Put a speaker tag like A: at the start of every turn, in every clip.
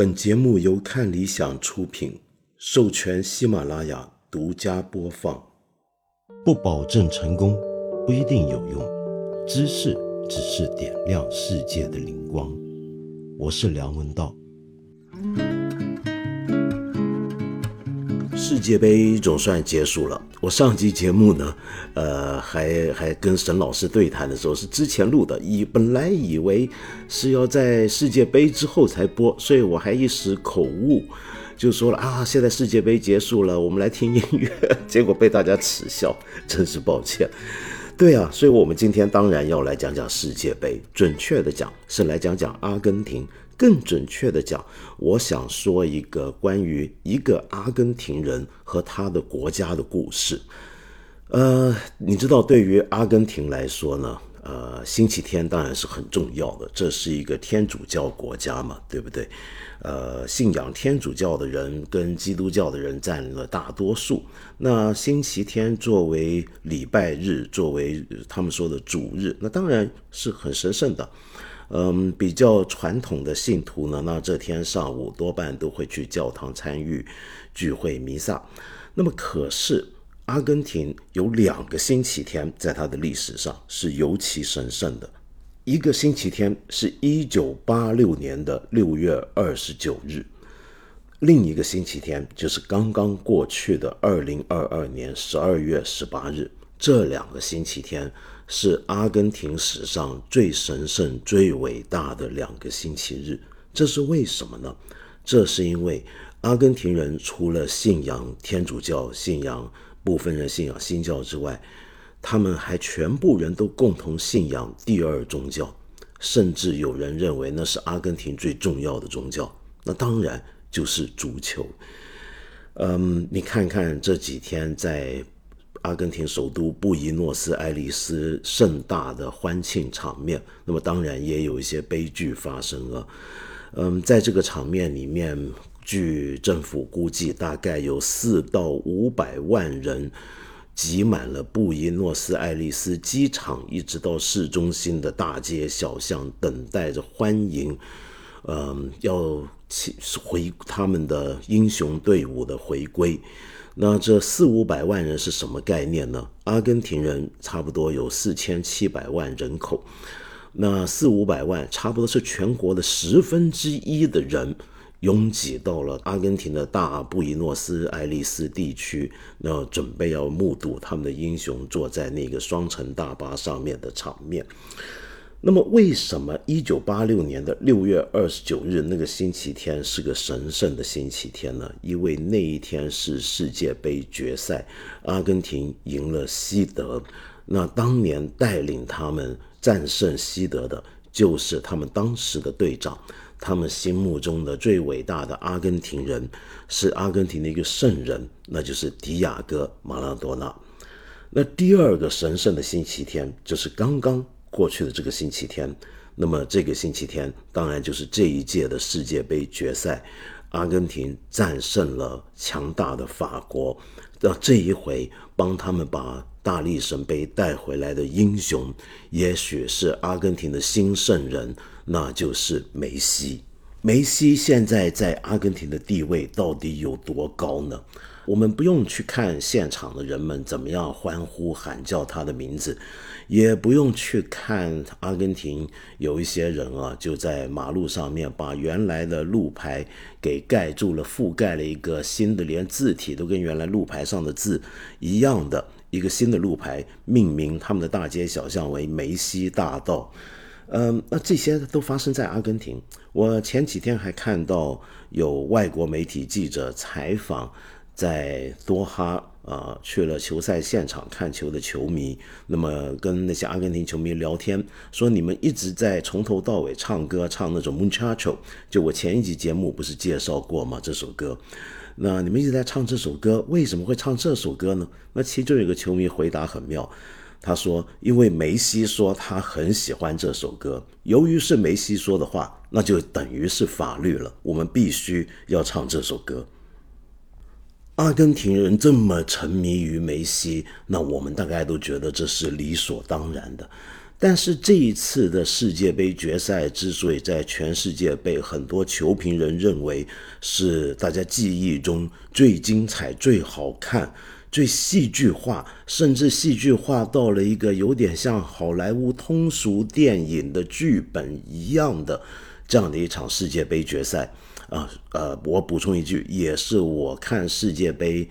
A: 本节目由看理想出品，授权喜马拉雅独家播放。不保证成功，不一定有用。知识只是点亮世界的灵光。我是梁文道。世界杯总算结束了。我上集节目呢，呃，还还跟沈老师对谈的时候是之前录的，以本来以为是要在世界杯之后才播，所以我还一时口误，就说了啊，现在世界杯结束了，我们来听音乐，结果被大家耻笑，真是抱歉。对啊，所以我们今天当然要来讲讲世界杯，准确的讲是来讲讲阿根廷。更准确的讲，我想说一个关于一个阿根廷人和他的国家的故事。呃，你知道，对于阿根廷来说呢，呃，星期天当然是很重要的，这是一个天主教国家嘛，对不对？呃，信仰天主教的人跟基督教的人占了大多数。那星期天作为礼拜日，作为他们说的主日，那当然是很神圣的。嗯，比较传统的信徒呢，那这天上午多半都会去教堂参与聚会弥撒。那么，可是阿根廷有两个星期天，在它的历史上是尤其神圣的。一个星期天是一九八六年的六月二十九日，另一个星期天就是刚刚过去的二零二二年十二月十八日。这两个星期天。是阿根廷史上最神圣、最伟大的两个星期日，这是为什么呢？这是因为阿根廷人除了信仰天主教、信仰部分人信仰新教之外，他们还全部人都共同信仰第二宗教，甚至有人认为那是阿根廷最重要的宗教，那当然就是足球。嗯，你看看这几天在。阿根廷首都布宜诺斯艾利斯盛大的欢庆场面，那么当然也有一些悲剧发生了。嗯，在这个场面里面，据政府估计，大概有四到五百万人挤满了布宜诺斯艾利斯机场，一直到市中心的大街小巷，等待着欢迎。嗯，要回他们的英雄队伍的回归。那这四五百万人是什么概念呢？阿根廷人差不多有四千七百万人口，那四五百万差不多是全国的十分之一的人拥挤到了阿根廷的大布宜诺斯艾利斯地区，那准备要目睹他们的英雄坐在那个双层大巴上面的场面。那么，为什么一九八六年的六月二十九日那个星期天是个神圣的星期天呢？因为那一天是世界杯决赛，阿根廷赢了西德。那当年带领他们战胜西德的，就是他们当时的队长，他们心目中的最伟大的阿根廷人，是阿根廷的一个圣人，那就是迪亚哥·马拉多纳。那第二个神圣的星期天，就是刚刚。过去的这个星期天，那么这个星期天当然就是这一届的世界杯决赛，阿根廷战胜了强大的法国。那这一回帮他们把大力神杯带回来的英雄，也许是阿根廷的新圣人，那就是梅西。梅西现在在阿根廷的地位到底有多高呢？我们不用去看现场的人们怎么样欢呼喊叫他的名字。也不用去看阿根廷有一些人啊，就在马路上面把原来的路牌给盖住了，覆盖了一个新的，连字体都跟原来路牌上的字一样的一个新的路牌，命名他们的大街小巷为梅西大道。嗯，那这些都发生在阿根廷。我前几天还看到有外国媒体记者采访在多哈。啊，去了球赛现场看球的球迷，那么跟那些阿根廷球迷聊天，说你们一直在从头到尾唱歌，唱那种 Muchacho，就我前一集节目不是介绍过吗？这首歌，那你们一直在唱这首歌，为什么会唱这首歌呢？那其中有个球迷回答很妙，他说，因为梅西说他很喜欢这首歌，由于是梅西说的话，那就等于是法律了，我们必须要唱这首歌。阿根廷人这么沉迷于梅西，那我们大概都觉得这是理所当然的。但是这一次的世界杯决赛之所以在全世界被很多球评人认为是大家记忆中最精彩、最好看、最戏剧化，甚至戏剧化到了一个有点像好莱坞通俗电影的剧本一样的这样的一场世界杯决赛，啊呃，我补充一句，也是我看世界杯。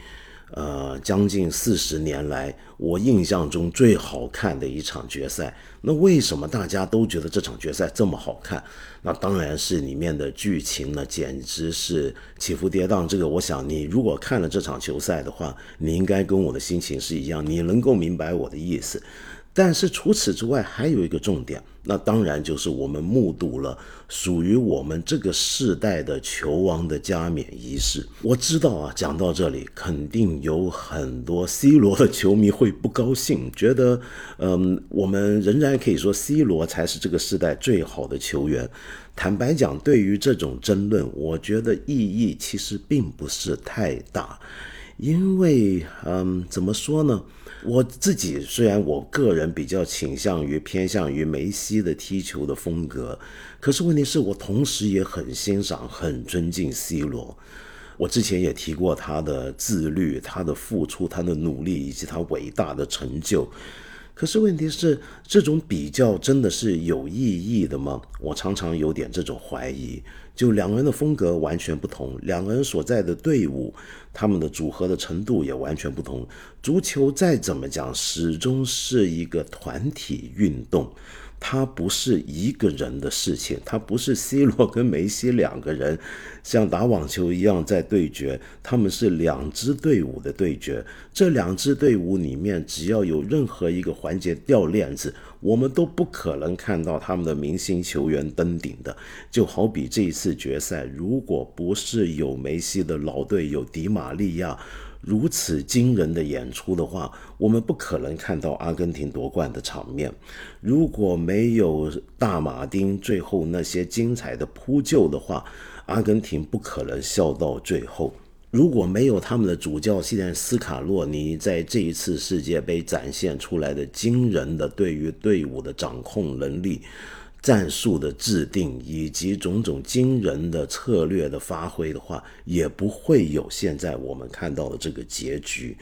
A: 呃，将近四十年来，我印象中最好看的一场决赛。那为什么大家都觉得这场决赛这么好看？那当然是里面的剧情呢，简直是起伏跌宕。这个，我想你如果看了这场球赛的话，你应该跟我的心情是一样，你能够明白我的意思。但是除此之外，还有一个重点，那当然就是我们目睹了属于我们这个世代的球王的加冕仪式。我知道啊，讲到这里，肯定有很多 C 罗的球迷会不高兴，觉得，嗯，我们仍然可以说 C 罗才是这个时代最好的球员。坦白讲，对于这种争论，我觉得意义其实并不是太大，因为，嗯，怎么说呢？我自己虽然我个人比较倾向于偏向于梅西的踢球的风格，可是问题是我同时也很欣赏、很尊敬 C 罗。我之前也提过他的自律、他的付出、他的努力以及他伟大的成就。可是问题是，这种比较真的是有意义的吗？我常常有点这种怀疑。就两个人的风格完全不同，两个人所在的队伍，他们的组合的程度也完全不同。足球再怎么讲，始终是一个团体运动。它不是一个人的事情，它不是 C 罗跟梅西两个人 像打网球一样在对决，他们是两支队伍的对决。这两支队伍里面，只要有任何一个环节掉链子，我们都不可能看到他们的明星球员登顶的。就好比这一次决赛，如果不是有梅西的老队友迪玛利亚。如此惊人的演出的话，我们不可能看到阿根廷夺冠的场面。如果没有大马丁最后那些精彩的扑救的话，阿根廷不可能笑到最后。如果没有他们的主教练斯卡洛尼在这一次世界杯展现出来的惊人的对于队伍的掌控能力。战术的制定以及种种惊人的策略的发挥的话，也不会有现在我们看到的这个结局。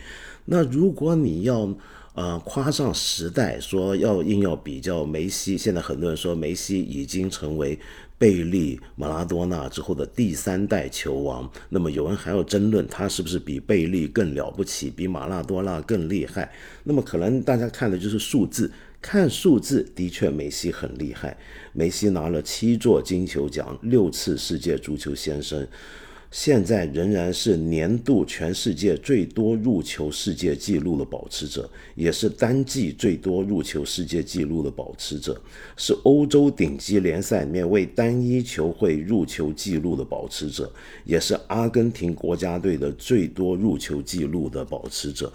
A: 那如果你要呃夸上时代，说要硬要比较梅西，现在很多人说梅西已经成为贝利、马拉多纳之后的第三代球王，那么有人还要争论他是不是比贝利更了不起，比马拉多纳更厉害。那么可能大家看的就是数字。看数字，的确梅西很厉害。梅西拿了七座金球奖，六次世界足球先生，现在仍然是年度全世界最多入球世界纪录的保持者，也是单季最多入球世界纪录的保持者，是欧洲顶级联赛里面为单一球会入球纪录的保持者，也是阿根廷国家队的最多入球纪录的保持者。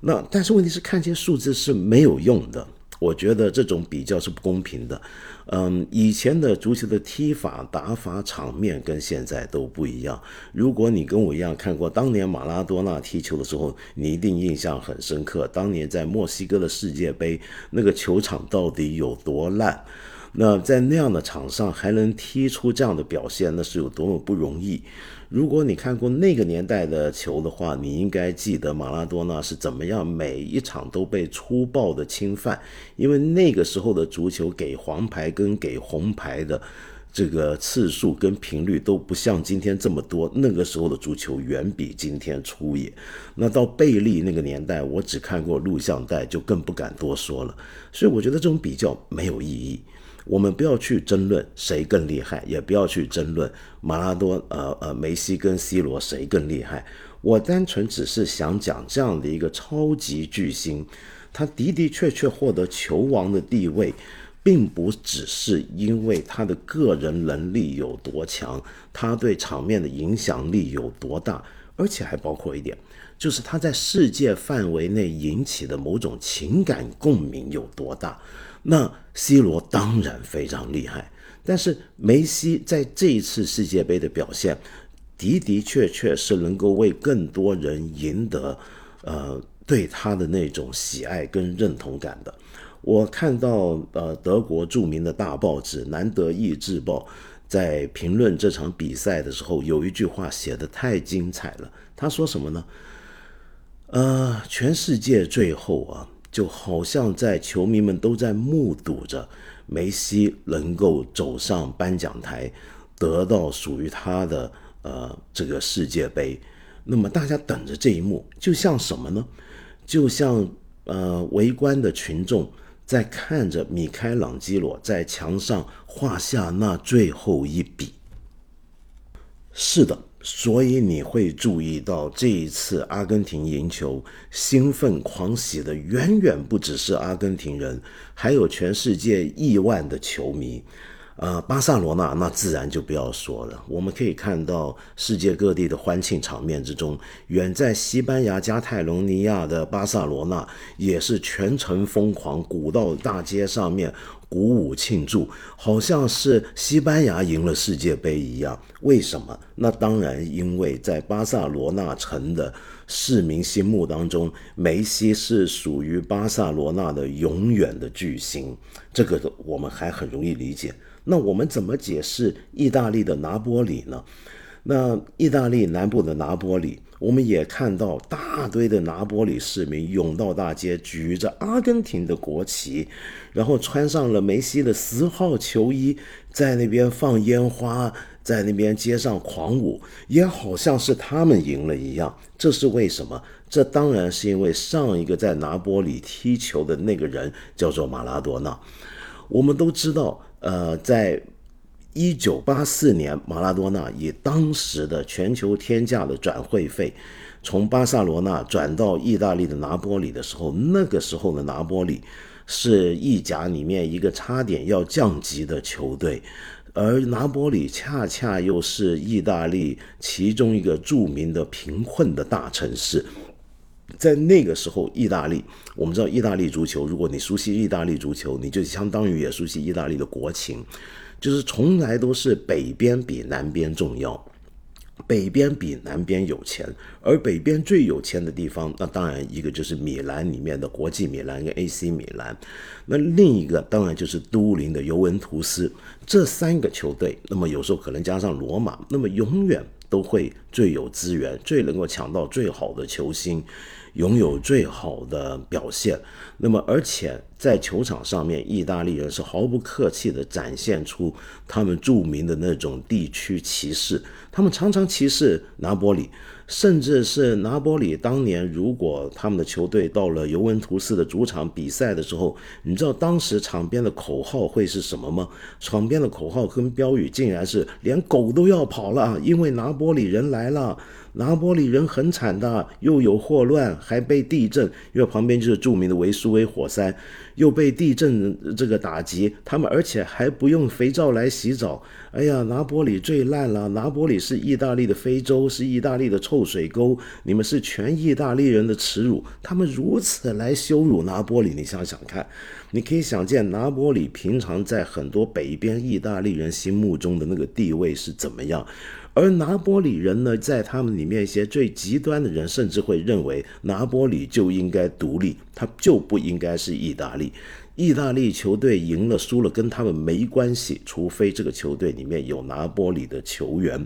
A: 那但是问题是，看这些数字是没有用的。我觉得这种比较是不公平的，嗯，以前的足球的踢法、打法、场面跟现在都不一样。如果你跟我一样看过当年马拉多纳踢球的时候，你一定印象很深刻。当年在墨西哥的世界杯，那个球场到底有多烂？那在那样的场上还能踢出这样的表现，那是有多么不容易。如果你看过那个年代的球的话，你应该记得马拉多纳是怎么样每一场都被粗暴的侵犯，因为那个时候的足球给黄牌跟给红牌的这个次数跟频率都不像今天这么多。那个时候的足球远比今天粗野。那到贝利那个年代，我只看过录像带，就更不敢多说了。所以我觉得这种比较没有意义。我们不要去争论谁更厉害，也不要去争论马拉多呃呃梅西跟 C 罗谁更厉害。我单纯只是想讲这样的一个超级巨星，他的的确确获得球王的地位，并不只是因为他的个人能力有多强，他对场面的影响力有多大，而且还包括一点，就是他在世界范围内引起的某种情感共鸣有多大。那 C 罗当然非常厉害，但是梅西在这一次世界杯的表现，的的确确是能够为更多人赢得，呃，对他的那种喜爱跟认同感的。我看到呃德国著名的大报纸《南德意志报》在评论这场比赛的时候，有一句话写的太精彩了。他说什么呢？呃，全世界最后啊，就好像在球迷们都在目睹着梅西能够走上颁奖台，得到属于他的呃这个世界杯。那么大家等着这一幕，就像什么呢？就像呃围观的群众在看着米开朗基罗在墙上画下那最后一笔。是的。所以你会注意到，这一次阿根廷赢球，兴奋狂喜的远远不只是阿根廷人，还有全世界亿万的球迷。呃，巴塞罗那那自然就不要说了。我们可以看到世界各地的欢庆场面之中，远在西班牙加泰隆尼亚的巴塞罗那也是全城疯狂，鼓到大街上面鼓舞庆祝，好像是西班牙赢了世界杯一样。为什么？那当然，因为在巴塞罗那城的市民心目当中，梅西是属于巴塞罗那的永远的巨星。这个我们还很容易理解。那我们怎么解释意大利的拿波里呢？那意大利南部的拿波里，我们也看到大堆的拿波里市民涌到大街，举着阿根廷的国旗，然后穿上了梅西的十号球衣，在那边放烟花，在那边街上狂舞，也好像是他们赢了一样。这是为什么？这当然是因为上一个在拿波里踢球的那个人叫做马拉多纳。我们都知道。呃，在一九八四年，马拉多纳以当时的全球天价的转会费，从巴塞罗那转到意大利的拿波里的时候，那个时候的拿波里是意甲里面一个差点要降级的球队，而拿波里恰恰又是意大利其中一个著名的贫困的大城市。在那个时候，意大利，我们知道意大利足球，如果你熟悉意大利足球，你就相当于也熟悉意大利的国情，就是从来都是北边比南边重要，北边比南边有钱，而北边最有钱的地方，那当然一个就是米兰里面的国际米兰跟 AC 米兰，那另一个当然就是都灵的尤文图斯，这三个球队，那么有时候可能加上罗马，那么永远都会最有资源，最能够抢到最好的球星。拥有最好的表现，那么而且在球场上面，意大利人是毫不客气地展现出他们著名的那种地区歧视，他们常常歧视拿波里。甚至是拿波里当年，如果他们的球队到了尤文图斯的主场比赛的时候，你知道当时场边的口号会是什么吗？场边的口号跟标语竟然是连狗都要跑了，因为拿波里人来了。拿波里人很惨的，又有霍乱，还被地震，因为旁边就是著名的维苏威火山。又被地震这个打击，他们而且还不用肥皂来洗澡。哎呀，拿波里最烂了！拿波里是意大利的非洲，是意大利的臭水沟，你们是全意大利人的耻辱。他们如此来羞辱拿波里，你想想看，你可以想见拿波里平常在很多北边意大利人心目中的那个地位是怎么样。而拿波里人呢，在他们里面一些最极端的人，甚至会认为拿波里就应该独立，他就不应该是意大利。意大利球队赢了输了跟他们没关系，除非这个球队里面有拿波里的球员。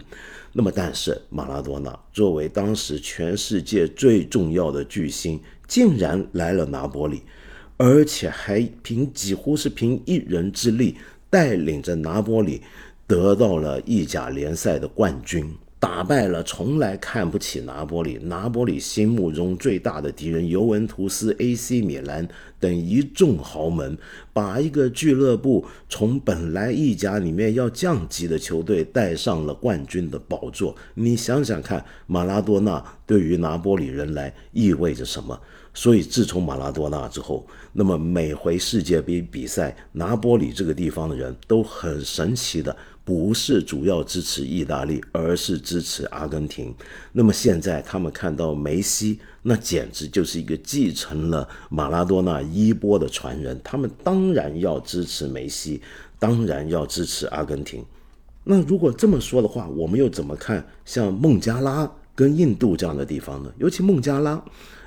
A: 那么，但是马拉多纳作为当时全世界最重要的巨星，竟然来了拿波里，而且还凭几乎是凭一人之力带领着拿波里。得到了意甲联赛的冠军，打败了从来看不起拿波里、拿波里心目中最大的敌人尤文图斯、AC 米兰等一众豪门，把一个俱乐部从本来意甲里面要降级的球队带上了冠军的宝座。你想想看，马拉多纳对于拿波里人来意味着什么？所以，自从马拉多纳之后，那么每回世界杯比赛，拿波里这个地方的人都很神奇的。不是主要支持意大利，而是支持阿根廷。那么现在他们看到梅西，那简直就是一个继承了马拉多纳衣钵的传人。他们当然要支持梅西，当然要支持阿根廷。那如果这么说的话，我们又怎么看像孟加拉跟印度这样的地方呢？尤其孟加拉，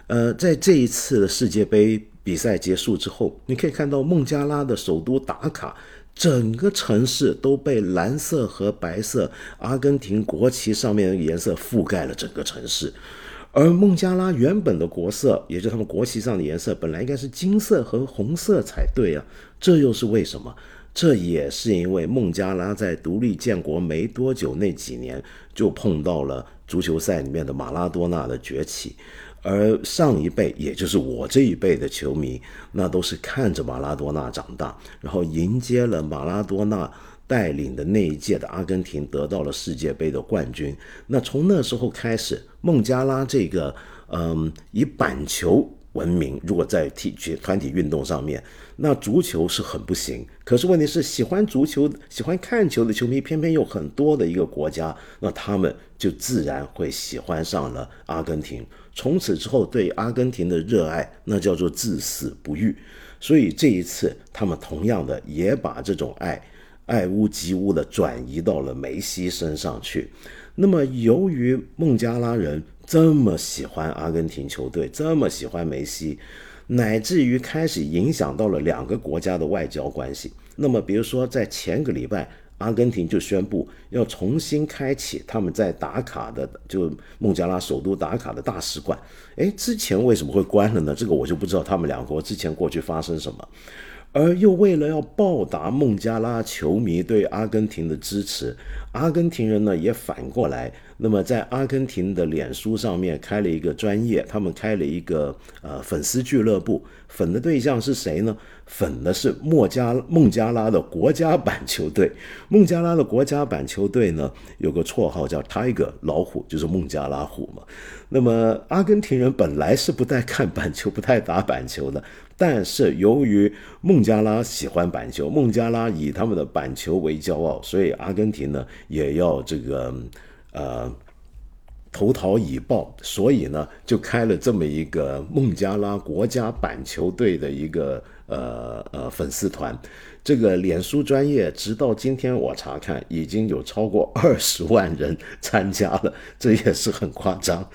A: 呃，在这一次的世界杯比赛结束之后，你可以看到孟加拉的首都达卡，整个城市都被蓝色和白色阿根廷国旗上面的颜色覆盖了整个城市。而孟加拉原本的国色，也就是他们国旗上的颜色，本来应该是金色和红色才对啊，这又是为什么？这也是因为孟加拉在独立建国没多久那几年，就碰到了足球赛里面的马拉多纳的崛起，而上一辈，也就是我这一辈的球迷，那都是看着马拉多纳长大，然后迎接了马拉多纳。带领的那一届的阿根廷得到了世界杯的冠军。那从那时候开始，孟加拉这个嗯以板球闻名，如果在体育团体运动上面，那足球是很不行。可是问题是，喜欢足球、喜欢看球的球迷偏偏有很多的一个国家，那他们就自然会喜欢上了阿根廷。从此之后，对阿根廷的热爱那叫做至死不渝。所以这一次，他们同样的也把这种爱。爱屋及乌的转移到了梅西身上去。那么，由于孟加拉人这么喜欢阿根廷球队，这么喜欢梅西，乃至于开始影响到了两个国家的外交关系。那么，比如说在前个礼拜，阿根廷就宣布要重新开启他们在达卡的，就孟加拉首都达卡的大使馆。诶，之前为什么会关了呢？这个我就不知道他们两国之前过去发生什么。而又为了要报答孟加拉球迷对阿根廷的支持，阿根廷人呢也反过来，那么在阿根廷的脸书上面开了一个专业，他们开了一个呃粉丝俱乐部，粉的对象是谁呢？粉的是墨加孟加拉的国家板球队。孟加拉的国家板球队呢有个绰号叫 Tiger 老虎，就是孟加拉虎嘛。那么阿根廷人本来是不太看板球、不太打板球的。但是由于孟加拉喜欢板球，孟加拉以他们的板球为骄傲，所以阿根廷呢也要这个呃投桃以报，所以呢就开了这么一个孟加拉国家板球队的一个呃呃粉丝团。这个脸书专业直到今天我查看已经有超过二十万人参加了，这也是很夸张。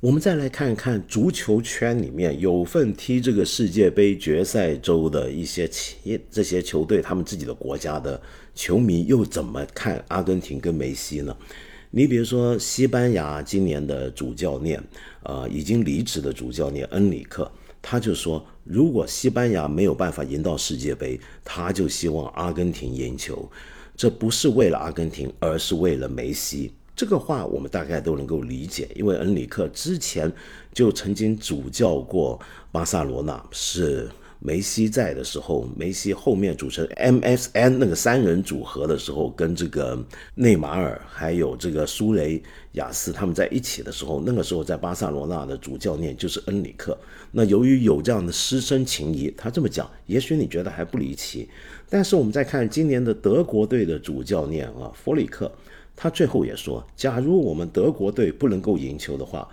A: 我们再来看看足球圈里面有份踢这个世界杯决赛周的一些企业这些球队，他们自己的国家的球迷又怎么看阿根廷跟梅西呢？你比如说西班牙今年的主教练，呃，已经离职的主教练恩里克，他就说，如果西班牙没有办法赢到世界杯，他就希望阿根廷赢球，这不是为了阿根廷，而是为了梅西。这个话我们大概都能够理解，因为恩里克之前就曾经主教过巴塞罗那，是梅西在的时候，梅西后面组成 MSN 那个三人组合的时候，跟这个内马尔还有这个苏雷亚斯他们在一起的时候，那个时候在巴塞罗那的主教练就是恩里克。那由于有这样的师生情谊，他这么讲，也许你觉得还不离奇。但是我们再看今年的德国队的主教练啊，弗里克。他最后也说：“假如我们德国队不能够赢球的话，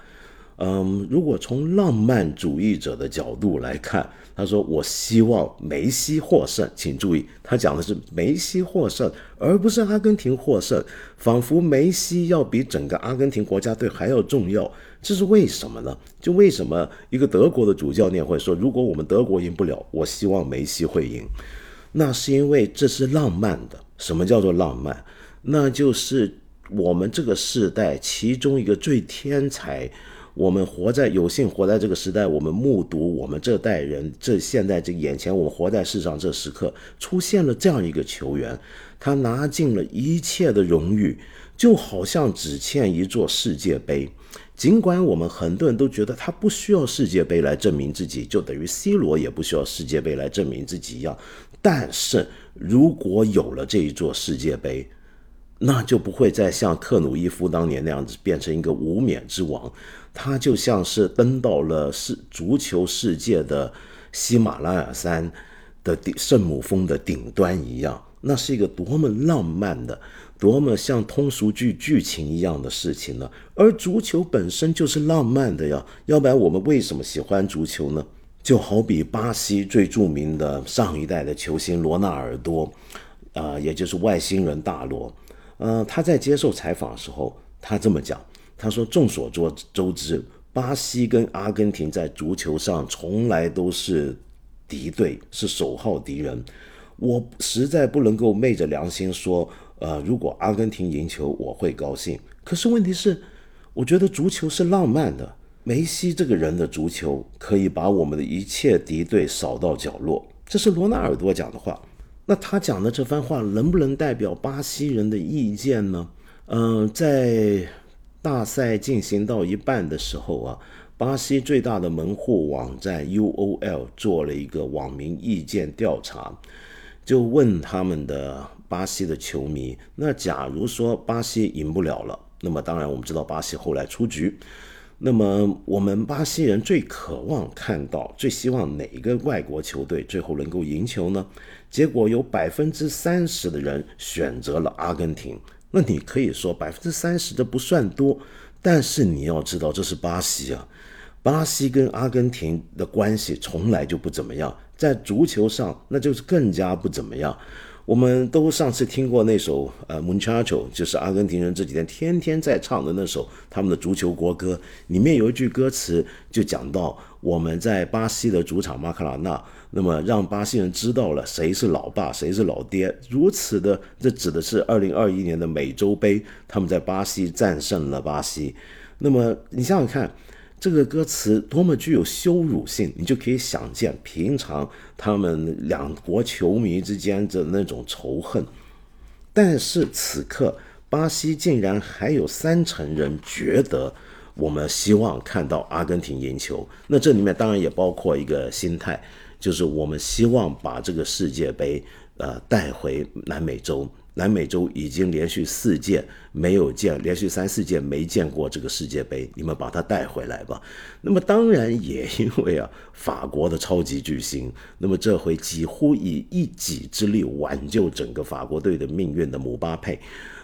A: 嗯，如果从浪漫主义者的角度来看，他说我希望梅西获胜。请注意，他讲的是梅西获胜，而不是阿根廷获胜，仿佛梅西要比整个阿根廷国家队还要重要。这是为什么呢？就为什么一个德国的主教练会说，如果我们德国赢不了，我希望梅西会赢？那是因为这是浪漫的。什么叫做浪漫？”那就是我们这个时代其中一个最天才。我们活在有幸活在这个时代，我们目睹我们这代人这现在这眼前，我们活在世上这时刻出现了这样一个球员，他拿尽了一切的荣誉，就好像只欠一座世界杯。尽管我们很多人都觉得他不需要世界杯来证明自己，就等于 C 罗也不需要世界杯来证明自己一样。但是如果有了这一座世界杯，那就不会再像克鲁伊夫当年那样子变成一个无冕之王，他就像是登到了世足球世界的喜马拉雅山的顶圣母峰的顶端一样，那是一个多么浪漫的、多么像通俗剧剧情一样的事情呢？而足球本身就是浪漫的呀，要不然我们为什么喜欢足球呢？就好比巴西最著名的上一代的球星罗纳尔多，啊，也就是外星人大罗。呃，他在接受采访的时候，他这么讲，他说：“众所周周知，巴西跟阿根廷在足球上从来都是敌对，是首号敌人。我实在不能够昧着良心说，呃，如果阿根廷赢球，我会高兴。可是问题是，我觉得足球是浪漫的。梅西这个人的足球可以把我们的一切敌对扫到角落，这是罗纳尔多讲的话。那他讲的这番话能不能代表巴西人的意见呢？嗯，在大赛进行到一半的时候啊，巴西最大的门户网站 UOL 做了一个网民意见调查。就问他们的巴西的球迷，那假如说巴西赢不了了，那么当然我们知道巴西后来出局，那么我们巴西人最渴望看到、最希望哪一个外国球队最后能够赢球呢？结果有百分之三十的人选择了阿根廷。那你可以说百分之三十这不算多，但是你要知道这是巴西啊，巴西跟阿根廷的关系从来就不怎么样。在足球上，那就是更加不怎么样。我们都上次听过那首呃《Munchacho》，就是阿根廷人这几天天天在唱的那首他们的足球国歌。里面有一句歌词就讲到我们在巴西的主场马卡拉纳，那么让巴西人知道了谁是老爸，谁是老爹。如此的，这指的是二零二一年的美洲杯，他们在巴西战胜了巴西。那么你想想看。这个歌词多么具有羞辱性，你就可以想见平常他们两国球迷之间的那种仇恨。但是此刻，巴西竟然还有三成人觉得我们希望看到阿根廷赢球。那这里面当然也包括一个心态，就是我们希望把这个世界杯呃带回南美洲。南美洲已经连续四届没有见，连续三四届没见过这个世界杯，你们把它带回来吧。那么当然也因为啊，法国的超级巨星，那么这回几乎以一己之力挽救整个法国队的命运的姆巴佩。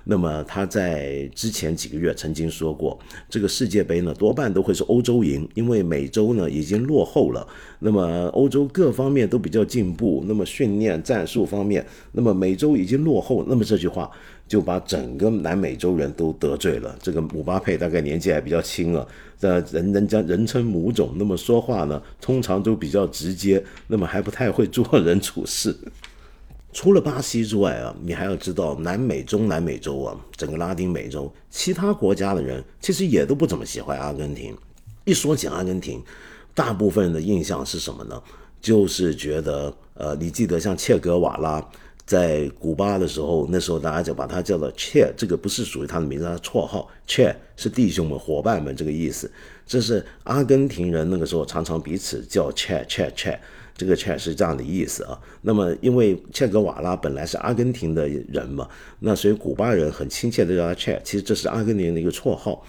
A: 那么他在之前几个月曾经说过，这个世界杯呢多半都会是欧洲赢，因为美洲呢已经落后了。那么欧洲各方面都比较进步，那么训练战术方面，那么美洲已经落后。那么这句话就把整个南美洲人都得罪了。这个姆巴佩大概年纪还比较轻啊，这人人家人称母种，那么说话呢通常都比较直接，那么还不太会做人处事。除了巴西之外啊，你还要知道南美、中南美洲啊，整个拉丁美洲其他国家的人其实也都不怎么喜欢阿根廷。一说起阿根廷，大部分人的印象是什么呢？就是觉得，呃，你记得像切格瓦拉在古巴的时候，那时候大家就把他叫做切，这个不是属于他的名字，他绰号切是弟兄们、伙伴们这个意思。这是阿根廷人那个时候常常彼此叫切切切。这个切是这样的意思啊，那么因为切格瓦拉本来是阿根廷的人嘛，那所以古巴人很亲切的叫他切，其实这是阿根廷的一个绰号。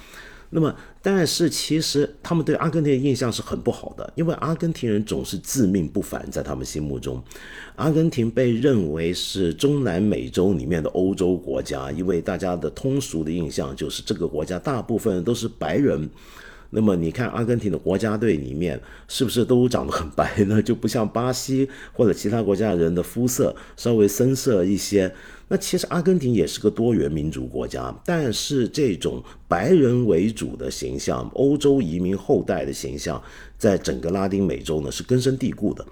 A: 那么，但是其实他们对阿根廷的印象是很不好的，因为阿根廷人总是自命不凡，在他们心目中，阿根廷被认为是中南美洲里面的欧洲国家，因为大家的通俗的印象就是这个国家大部分都是白人。那么你看，阿根廷的国家队里面是不是都长得很白呢？就不像巴西或者其他国家人的肤色稍微深色一些。那其实阿根廷也是个多元民族国家，但是这种白人为主的形象、欧洲移民后代的形象，在整个拉丁美洲呢是根深蒂固的。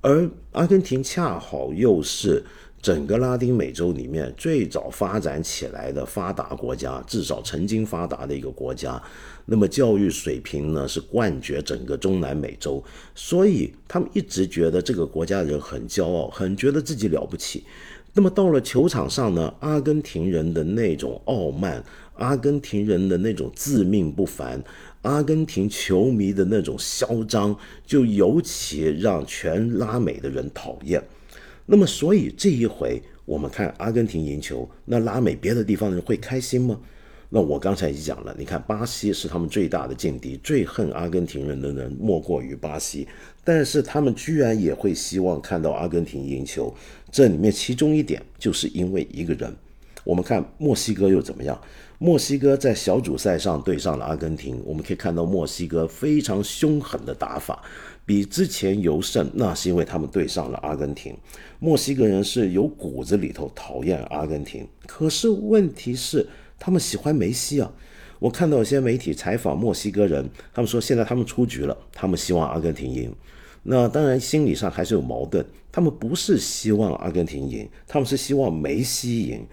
A: 而阿根廷恰好又是。整个拉丁美洲里面最早发展起来的发达国家，至少曾经发达的一个国家，那么教育水平呢是冠绝整个中南美洲，所以他们一直觉得这个国家人很骄傲，很觉得自己了不起。那么到了球场上呢，阿根廷人的那种傲慢，阿根廷人的那种自命不凡，阿根廷球迷的那种嚣张，就尤其让全拉美的人讨厌。那么，所以这一回我们看阿根廷赢球，那拉美别的地方的人会开心吗？那我刚才已经讲了，你看巴西是他们最大的劲敌，最恨阿根廷人的人莫过于巴西，但是他们居然也会希望看到阿根廷赢球。这里面其中一点就是因为一个人。我们看墨西哥又怎么样？墨西哥在小组赛上对上了阿根廷，我们可以看到墨西哥非常凶狠的打法。比之前尤胜，那是因为他们对上了阿根廷。墨西哥人是有骨子里头讨厌阿根廷，可是问题是他们喜欢梅西啊。我看到有些媒体采访墨西哥人，他们说现在他们出局了，他们希望阿根廷赢。那当然心理上还是有矛盾，他们不是希望阿根廷赢，他们是希望梅西赢。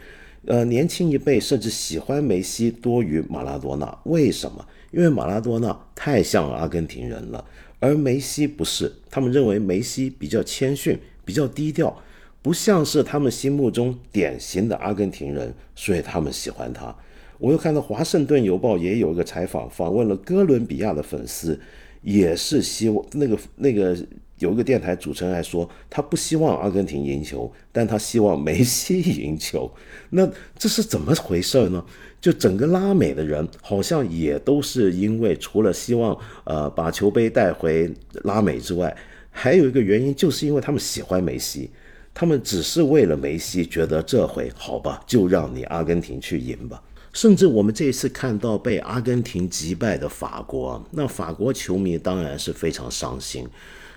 A: 呃，年轻一辈甚至喜欢梅西多于马拉多纳，为什么？因为马拉多纳太像阿根廷人了，而梅西不是。他们认为梅西比较谦逊，比较低调，不像是他们心目中典型的阿根廷人，所以他们喜欢他。我又看到《华盛顿邮报》也有一个采访，访问了哥伦比亚的粉丝，也是希望那个那个。有一个电台主持人还说，他不希望阿根廷赢球，但他希望梅西赢球。那这是怎么回事呢？就整个拉美的人好像也都是因为除了希望呃把球杯带回拉美之外，还有一个原因，就是因为他们喜欢梅西，他们只是为了梅西，觉得这回好吧，就让你阿根廷去赢吧。甚至我们这一次看到被阿根廷击败的法国，那法国球迷当然是非常伤心。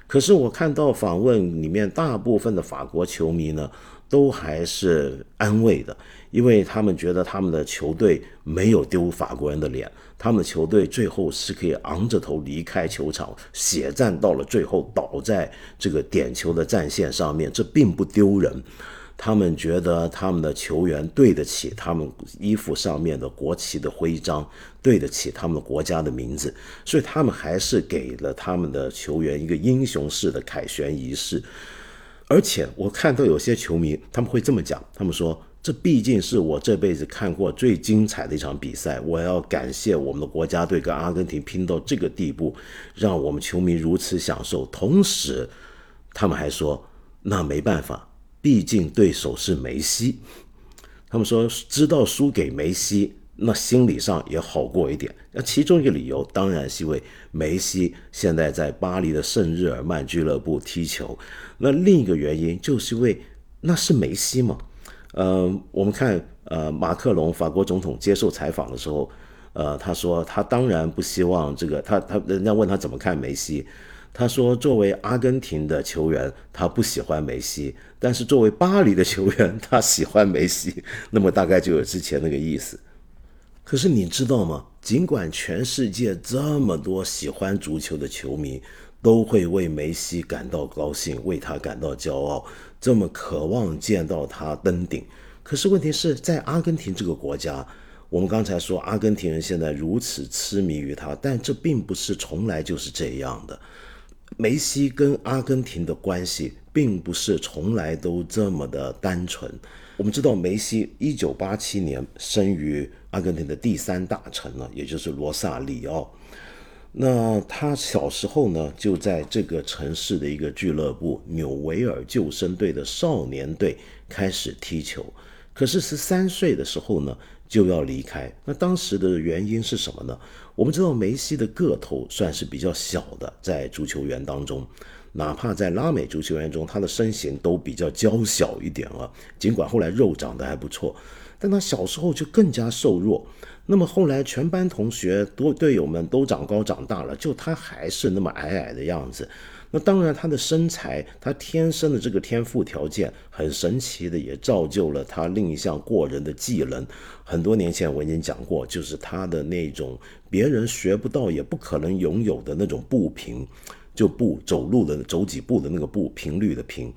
A: 可是我看到访问里面，大部分的法国球迷呢，都还是安慰的，因为他们觉得他们的球队没有丢法国人的脸，他们球队最后是可以昂着头离开球场，血战到了最后，倒在这个点球的战线上面，这并不丢人。他们觉得他们的球员对得起他们衣服上面的国旗的徽章，对得起他们国家的名字，所以他们还是给了他们的球员一个英雄式的凯旋仪式。而且我看到有些球迷他们会这么讲，他们说：“这毕竟是我这辈子看过最精彩的一场比赛，我要感谢我们的国家队跟阿根廷拼到这个地步，让我们球迷如此享受。”同时，他们还说：“那没办法。”毕竟对手是梅西，他们说知道输给梅西，那心理上也好过一点。那其中一个理由当然是因为梅西现在在巴黎的圣日耳曼俱乐部踢球。那另一个原因就是因为那是梅西嘛。呃，我们看呃马克龙法国总统接受采访的时候，呃他说他当然不希望这个他他人家问他怎么看梅西。他说：“作为阿根廷的球员，他不喜欢梅西；但是作为巴黎的球员，他喜欢梅西。那么大概就有之前那个意思。可是你知道吗？尽管全世界这么多喜欢足球的球迷都会为梅西感到高兴，为他感到骄傲，这么渴望见到他登顶，可是问题是在阿根廷这个国家，我们刚才说阿根廷人现在如此痴迷于他，但这并不是从来就是这样的。”梅西跟阿根廷的关系并不是从来都这么的单纯。我们知道，梅西一九八七年生于阿根廷的第三大城呢，也就是罗萨里奥。那他小时候呢，就在这个城市的一个俱乐部纽维尔救生队的少年队开始踢球。可是十三岁的时候呢，就要离开。那当时的原因是什么呢？我们知道梅西的个头算是比较小的，在足球员当中，哪怕在拉美足球员中，他的身形都比较娇小一点了。尽管后来肉长得还不错，但他小时候就更加瘦弱。那么后来全班同学、多队友们都长高长大了，就他还是那么矮矮的样子。那当然，他的身材，他天生的这个天赋条件很神奇的，也造就了他另一项过人的技能。很多年前我已经讲过，就是他的那种别人学不到也不可能拥有的那种步频，就步走路的走几步的那个步频率的频。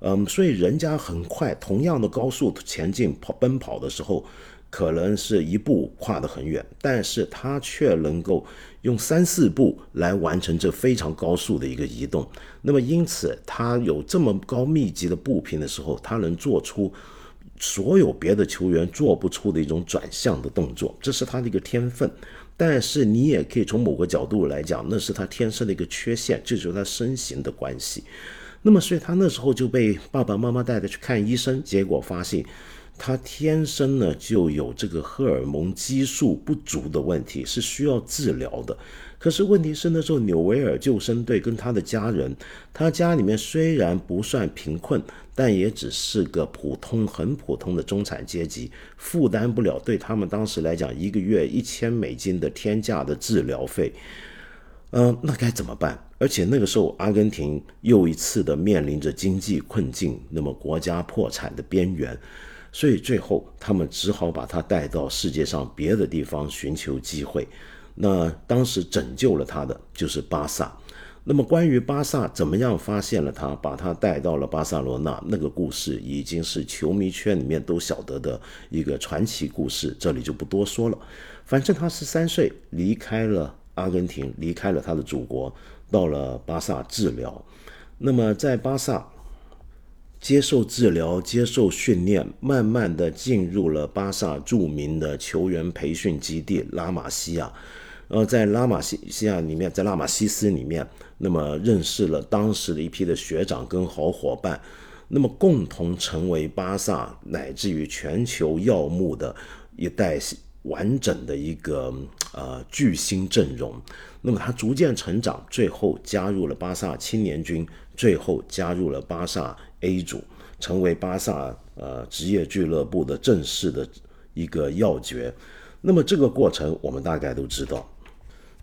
A: 嗯，所以人家很快，同样的高速前进跑奔跑的时候。可能是一步跨得很远，但是他却能够用三四步来完成这非常高速的一个移动。那么因此，他有这么高密集的步频的时候，他能做出所有别的球员做不出的一种转向的动作，这是他的一个天分。但是你也可以从某个角度来讲，那是他天生的一个缺陷，这就是他身形的关系。那么所以他那时候就被爸爸妈妈带着去看医生，结果发现。他天生呢就有这个荷尔蒙激素不足的问题，是需要治疗的。可是问题是那时候纽维尔救生队跟他的家人，他家里面虽然不算贫困，但也只是个普通、很普通的中产阶级，负担不了对他们当时来讲一个月一千美金的天价的治疗费。嗯，那该怎么办？而且那个时候阿根廷又一次的面临着经济困境，那么国家破产的边缘。所以最后他们只好把他带到世界上别的地方寻求机会。那当时拯救了他的就是巴萨。那么关于巴萨怎么样发现了他，把他带到了巴塞罗那，那个故事已经是球迷圈里面都晓得的一个传奇故事，这里就不多说了。反正他十三岁离开了阿根廷，离开了他的祖国，到了巴萨治疗。那么在巴萨接受治疗、接受训练，慢慢的进入了巴萨著名的球员培训基地拉玛西亚。呃，在拉玛西西亚里面，在拉玛西斯里面，那么认识了当时的一批的学长跟好伙伴，那么共同成为巴萨乃至于全球耀目的一代完整的一个呃巨星阵容。那么他逐渐成长，最后加入了巴萨青年军，最后加入了巴萨 A 组，成为巴萨呃职业俱乐部的正式的一个要诀。那么这个过程我们大概都知道。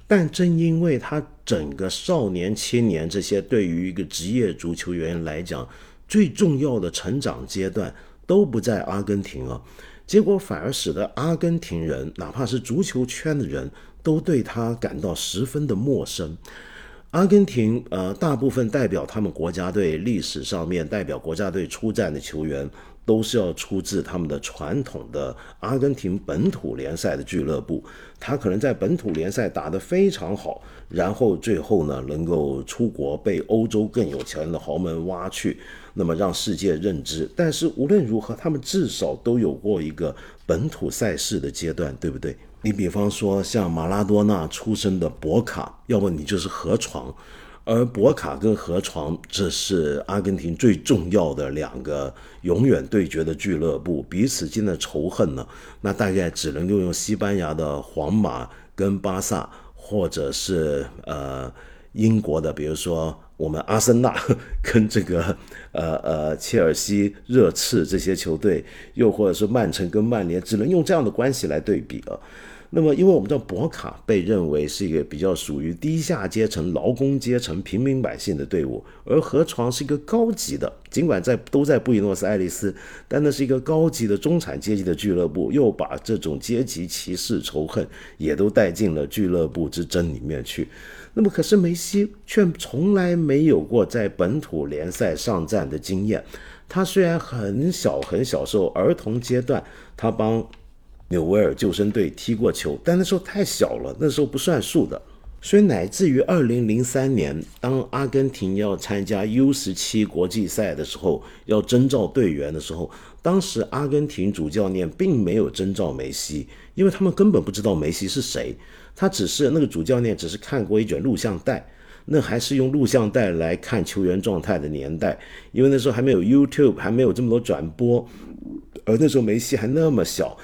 A: 但正因为他整个少年、青年这些对于一个职业足球员来讲最重要的成长阶段都不在阿根廷啊，结果反而使得阿根廷人，哪怕是足球圈的人都对他感到十分的陌生。阿根廷呃，大部分代表他们国家队历史上面代表国家队出战的球员。都是要出自他们的传统的阿根廷本土联赛的俱乐部，他可能在本土联赛打得非常好，然后最后呢能够出国被欧洲更有钱的豪门挖去，那么让世界认知。但是无论如何，他们至少都有过一个本土赛事的阶段，对不对？你比方说像马拉多纳出生的博卡，要么你就是河床。而博卡跟河床，这是阿根廷最重要的两个永远对决的俱乐部，彼此间的仇恨呢，那大概只能够用西班牙的皇马跟巴萨，或者是呃英国的，比如说我们阿森纳 跟这个呃呃切尔西、热刺这些球队，又或者是曼城跟曼联，只能用这样的关系来对比了。那么，因为我们知道博卡被认为是一个比较属于低下阶层、劳工阶层、平民百姓的队伍，而河床是一个高级的，尽管在都在布宜诺斯艾利斯，但那是一个高级的中产阶级的俱乐部，又把这种阶级歧视、仇恨也都带进了俱乐部之争里面去。那么，可是梅西却从来没有过在本土联赛上战的经验。他虽然很小很小时候儿童阶段，他帮。纽维尔救生队踢过球，但那时候太小了，那时候不算数的。所以乃至于二零零三年，当阿根廷要参加 U 十七国际赛的时候，要征召队员的时候，当时阿根廷主教练并没有征召梅西，因为他们根本不知道梅西是谁。他只是那个主教练只是看过一卷录像带，那还是用录像带来看球员状态的年代，因为那时候还没有 YouTube，还没有这么多转播，而那时候梅西还那么小。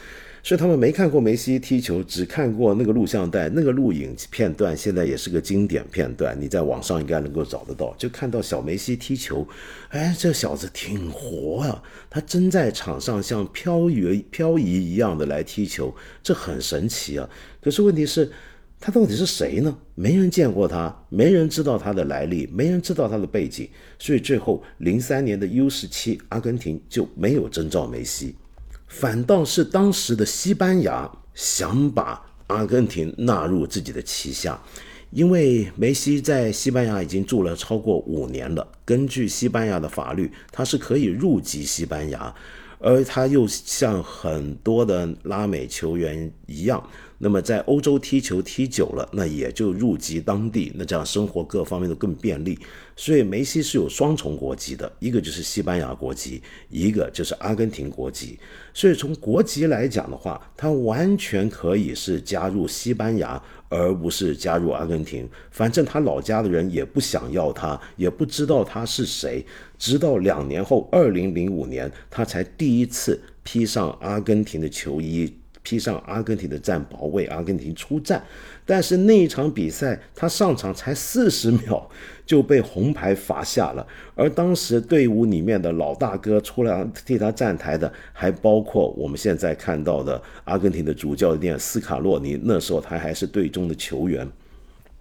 A: 所以他们没看过梅西踢球，只看过那个录像带，那个录影片段现在也是个经典片段，你在网上应该能够找得到。就看到小梅西踢球，哎，这小子挺活啊，他真在场上像漂移漂移一样的来踢球，这很神奇啊。可是问题是，他到底是谁呢？没人见过他，没人知道他的来历，没人知道他的背景，所以最后零三年的 U 十七，阿根廷就没有征召梅西。反倒是当时的西班牙想把阿根廷纳入自己的旗下，因为梅西在西班牙已经住了超过五年了。根据西班牙的法律，他是可以入籍西班牙，而他又像很多的拉美球员一样。那么在欧洲踢球踢久了，那也就入籍当地，那这样生活各方面都更便利。所以梅西是有双重国籍的，一个就是西班牙国籍，一个就是阿根廷国籍。所以从国籍来讲的话，他完全可以是加入西班牙，而不是加入阿根廷。反正他老家的人也不想要他，也不知道他是谁。直到两年后，二零零五年，他才第一次披上阿根廷的球衣。披上阿根廷的战袍为阿根廷出战，但是那一场比赛他上场才四十秒就被红牌罚下了。而当时队伍里面的老大哥出来替他站台的，还包括我们现在看到的阿根廷的主教练斯卡洛尼，那时候他还是队中的球员。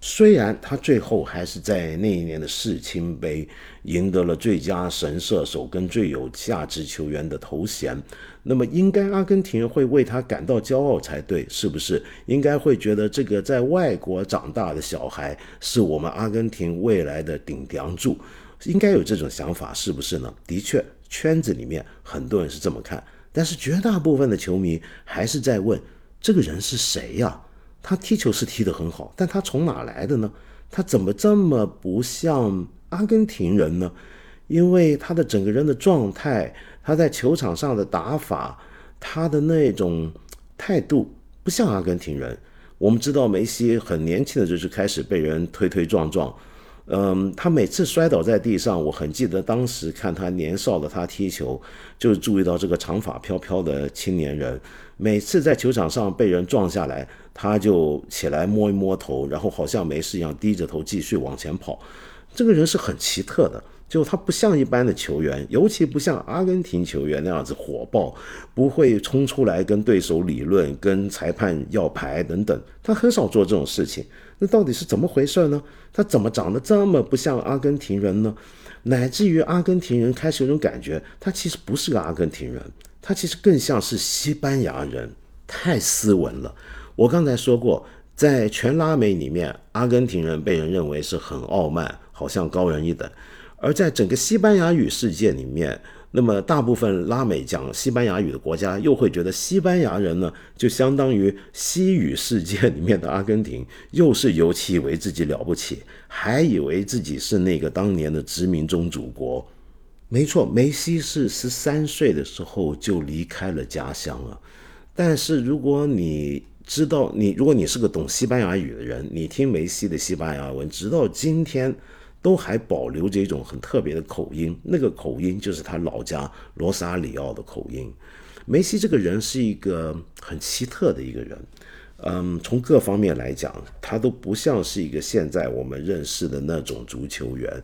A: 虽然他最后还是在那一年的世青杯赢得了最佳神射手跟最有价值球员的头衔，那么应该阿根廷会为他感到骄傲才对，是不是？应该会觉得这个在外国长大的小孩是我们阿根廷未来的顶梁柱，应该有这种想法，是不是呢？的确，圈子里面很多人是这么看，但是绝大部分的球迷还是在问：这个人是谁呀？他踢球是踢得很好，但他从哪来的呢？他怎么这么不像阿根廷人呢？因为他的整个人的状态，他在球场上的打法，他的那种态度不像阿根廷人。我们知道梅西很年轻的就是开始被人推推撞撞。嗯，他每次摔倒在地上，我很记得当时看他年少的他踢球，就注意到这个长发飘飘的青年人，每次在球场上被人撞下来，他就起来摸一摸头，然后好像没事一样低着头继续往前跑。这个人是很奇特的。就他不像一般的球员，尤其不像阿根廷球员那样子火爆，不会冲出来跟对手理论、跟裁判要牌等等，他很少做这种事情。那到底是怎么回事呢？他怎么长得这么不像阿根廷人呢？乃至于阿根廷人开始有种感觉，他其实不是个阿根廷人，他其实更像是西班牙人，太斯文了。我刚才说过，在全拉美里面，阿根廷人被人认为是很傲慢，好像高人一等。而在整个西班牙语世界里面，那么大部分拉美讲西班牙语的国家又会觉得西班牙人呢，就相当于西语世界里面的阿根廷，又是尤其以为自己了不起，还以为自己是那个当年的殖民宗主国。没错，梅西是十三岁的时候就离开了家乡了。但是如果你知道，你如果你是个懂西班牙语的人，你听梅西的西班牙文，直到今天。都还保留着一种很特别的口音，那个口音就是他老家罗萨里奥的口音。梅西这个人是一个很奇特的一个人，嗯，从各方面来讲，他都不像是一个现在我们认识的那种足球员。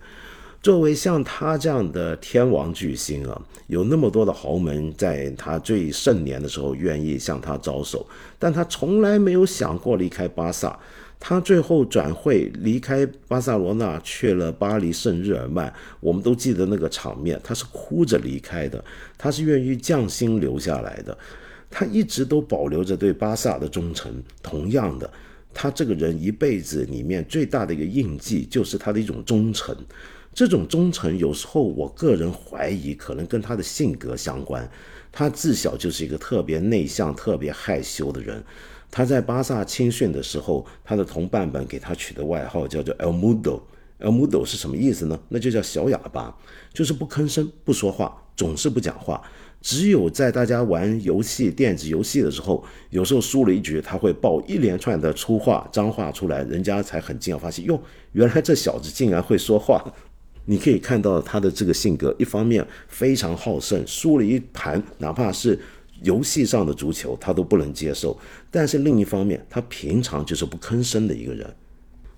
A: 作为像他这样的天王巨星啊，有那么多的豪门在他最盛年的时候愿意向他招手，但他从来没有想过离开巴萨。他最后转会离开巴塞罗那，去了巴黎圣日耳曼。我们都记得那个场面，他是哭着离开的，他是愿意降薪留下来的。他一直都保留着对巴萨的忠诚。同样的，他这个人一辈子里面最大的一个印记，就是他的一种忠诚。这种忠诚，有时候我个人怀疑，可能跟他的性格相关。他自小就是一个特别内向、特别害羞的人。他在巴萨青训的时候，他的同伴们给他取的外号叫做 El Mudo。El Mudo 是什么意思呢？那就叫小哑巴，就是不吭声、不说话，总是不讲话。只有在大家玩游戏、电子游戏的时候，有时候输了一局，他会爆一连串的粗话、脏话出来，人家才很惊讶，发现哟，原来这小子竟然会说话。你可以看到他的这个性格，一方面非常好胜，输了一盘，哪怕是。游戏上的足球他都不能接受，但是另一方面，他平常就是不吭声的一个人，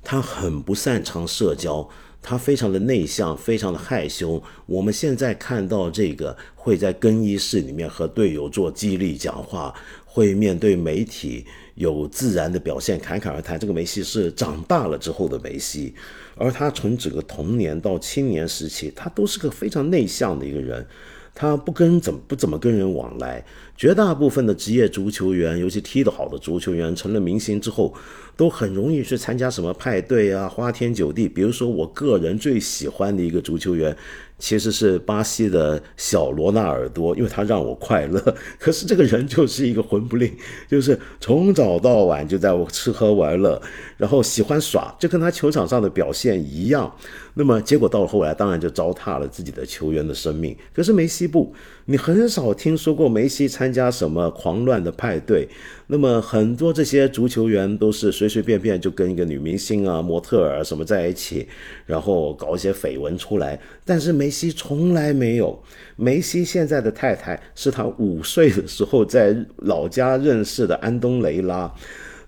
A: 他很不擅长社交，他非常的内向，非常的害羞。我们现在看到这个会在更衣室里面和队友做激励讲话，会面对媒体有自然的表现，侃侃而谈。这个梅西是长大了之后的梅西，而他从整个童年到青年时期，他都是个非常内向的一个人。他不跟怎么不怎么跟人往来，绝大部分的职业足球员，尤其踢得好的足球员，成了明星之后，都很容易去参加什么派对啊，花天酒地。比如说，我个人最喜欢的一个足球员。其实是巴西的小罗纳尔多，因为他让我快乐。可是这个人就是一个混不吝，就是从早到晚就在我吃喝玩乐，然后喜欢耍，就跟他球场上的表现一样。那么结果到了后来，当然就糟蹋了自己的球员的生命。可是梅西不，你很少听说过梅西参加什么狂乱的派对。那么很多这些足球员都是随随便便就跟一个女明星啊、模特儿什么在一起，然后搞一些绯闻出来。但是梅西从来没有。梅西现在的太太是他五岁的时候在老家认识的安东雷拉。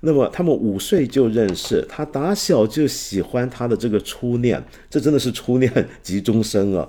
A: 那么他们五岁就认识，他打小就喜欢他的这个初恋，这真的是初恋及终生啊。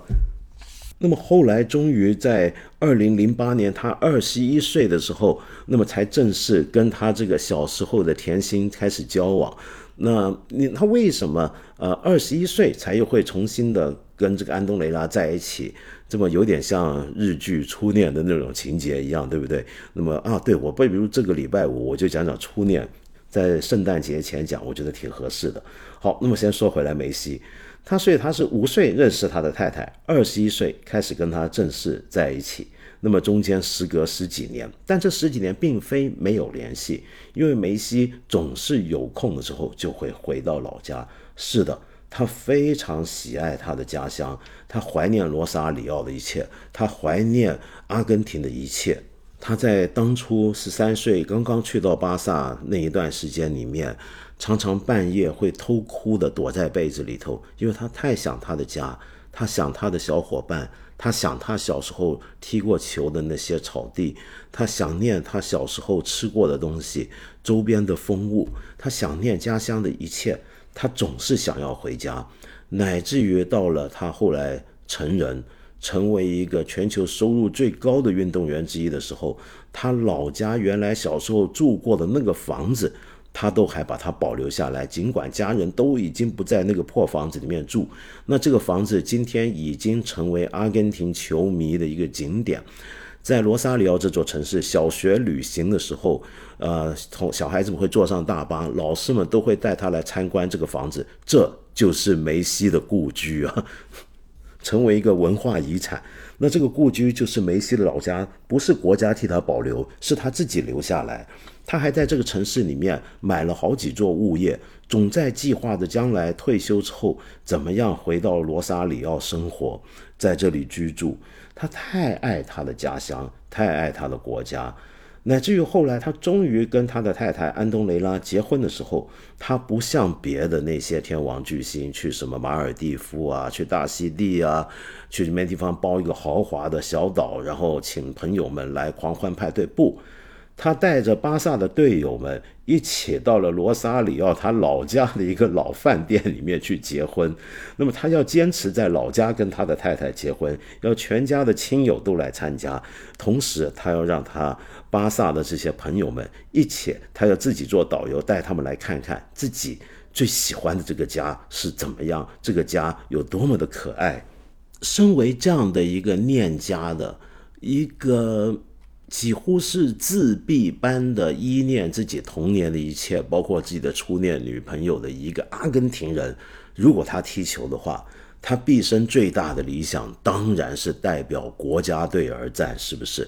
A: 那么后来，终于在二零零八年，他二十一岁的时候，那么才正式跟他这个小时候的甜心开始交往。那你他为什么呃二十一岁才又会重新的跟这个安东雷拉在一起？这么有点像日剧初恋的那种情节一样，对不对？那么啊，对我不比如这个礼拜五我就讲讲初恋，在圣诞节前讲，我觉得挺合适的。好，那么先说回来，梅西，他所以他是五岁认识他的太太，二十一岁开始跟他正式在一起。那么中间时隔十几年，但这十几年并非没有联系，因为梅西总是有空的时候就会回到老家。是的，他非常喜爱他的家乡，他怀念罗萨里奥的一切，他怀念阿根廷的一切。他在当初十三岁刚刚去到巴萨那一段时间里面，常常半夜会偷哭的躲在被子里头，因为他太想他的家，他想他的小伙伴。他想他小时候踢过球的那些草地，他想念他小时候吃过的东西，周边的风物，他想念家乡的一切，他总是想要回家，乃至于到了他后来成人，成为一个全球收入最高的运动员之一的时候，他老家原来小时候住过的那个房子。他都还把它保留下来，尽管家人都已经不在那个破房子里面住。那这个房子今天已经成为阿根廷球迷的一个景点。在罗萨里奥这座城市，小学旅行的时候，呃，从小孩子们会坐上大巴，老师们都会带他来参观这个房子。这就是梅西的故居啊，成为一个文化遗产。那这个故居就是梅西的老家，不是国家替他保留，是他自己留下来。他还在这个城市里面买了好几座物业，总在计划着将来退休之后怎么样回到罗萨里奥生活，在这里居住。他太爱他的家乡，太爱他的国家，乃至于后来他终于跟他的太太安东雷拉结婚的时候，他不像别的那些天王巨星去什么马尔蒂夫啊，去大溪地啊，去什么地方包一个豪华的小岛，然后请朋友们来狂欢派对，不。他带着巴萨的队友们一起到了罗萨里奥他老家的一个老饭店里面去结婚。那么他要坚持在老家跟他的太太结婚，要全家的亲友都来参加。同时，他要让他巴萨的这些朋友们一起，他要自己做导游，带他们来看看自己最喜欢的这个家是怎么样，这个家有多么的可爱。身为这样的一个念家的一个。几乎是自闭般的依恋自己童年的一切，包括自己的初恋女朋友的一个阿根廷人。如果他踢球的话，他毕生最大的理想当然是代表国家队而战，是不是？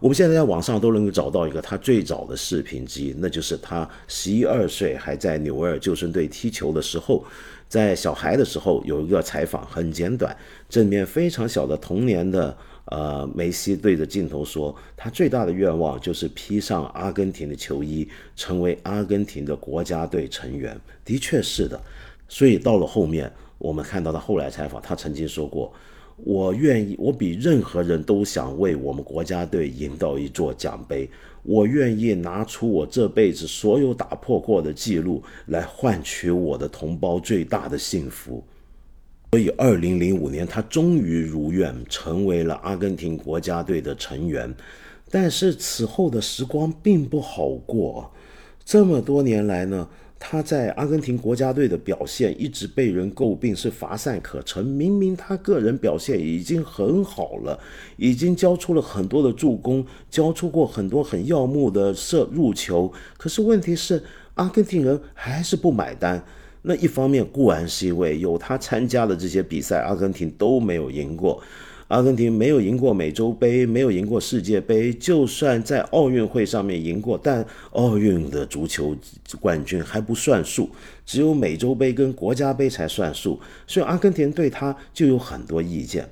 A: 我们现在在网上都能够找到一个他最早的视频之一，那就是他十一二岁还在纽维尔救生队踢球的时候，在小孩的时候有一个采访，很简短，正面非常小的童年的。呃，梅西对着镜头说，他最大的愿望就是披上阿根廷的球衣，成为阿根廷的国家队成员。的确是的，所以到了后面，我们看到他后来采访，他曾经说过：“我愿意，我比任何人都想为我们国家队赢到一座奖杯。我愿意拿出我这辈子所有打破过的记录，来换取我的同胞最大的幸福。”所以，二零零五年，他终于如愿成为了阿根廷国家队的成员。但是此后的时光并不好过。这么多年来呢，他在阿根廷国家队的表现一直被人诟病是乏善可陈。明明他个人表现已经很好了，已经交出了很多的助攻，交出过很多很耀目的射入球。可是问题是，阿根廷人还是不买单。那一方面固然是因为有他参加的这些比赛，阿根廷都没有赢过。阿根廷没有赢过美洲杯，没有赢过世界杯，就算在奥运会上面赢过，但奥运的足球冠军还不算数，只有美洲杯跟国家杯才算数。所以阿根廷对他就有很多意见。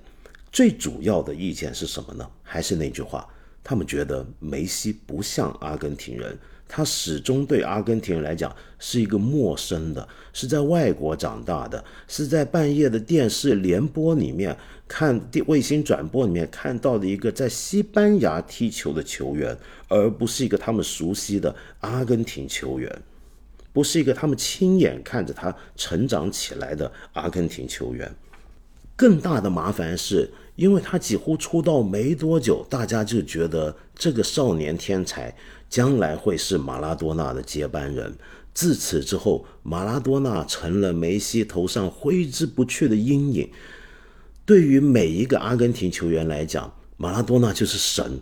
A: 最主要的意见是什么呢？还是那句话，他们觉得梅西不像阿根廷人。他始终对阿根廷人来讲是一个陌生的，是在外国长大的，是在半夜的电视联播里面看电卫星转播里面看到的一个在西班牙踢球的球员，而不是一个他们熟悉的阿根廷球员，不是一个他们亲眼看着他成长起来的阿根廷球员。更大的麻烦是，因为他几乎出道没多久，大家就觉得这个少年天才。将来会是马拉多纳的接班人，自此之后，马拉多纳成了梅西头上挥之不去的阴影。对于每一个阿根廷球员来讲，马拉多纳就是神。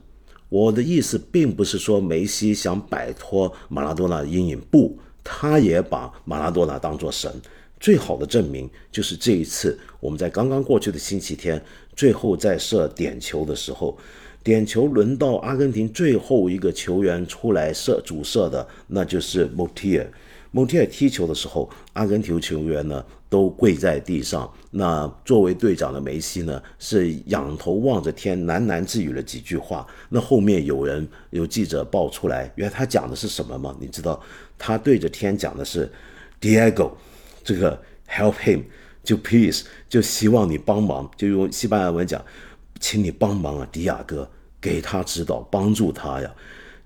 A: 我的意思并不是说梅西想摆脱马拉多纳的阴影，不，他也把马拉多纳当作神。最好的证明就是这一次，我们在刚刚过去的星期天，最后在射点球的时候，点球轮到阿根廷最后一个球员出来射主射的，那就是莫蒂尔。莫蒂尔踢球的时候，阿根廷球员呢都跪在地上。那作为队长的梅西呢，是仰头望着天，喃喃自语了几句话。那后面有人有记者爆出来，原来他讲的是什么吗？你知道，他对着天讲的是，Diego，这个 help him，就 please，就希望你帮忙，就用西班牙文讲，请你帮忙啊，迪亚哥，给他指导，帮助他呀。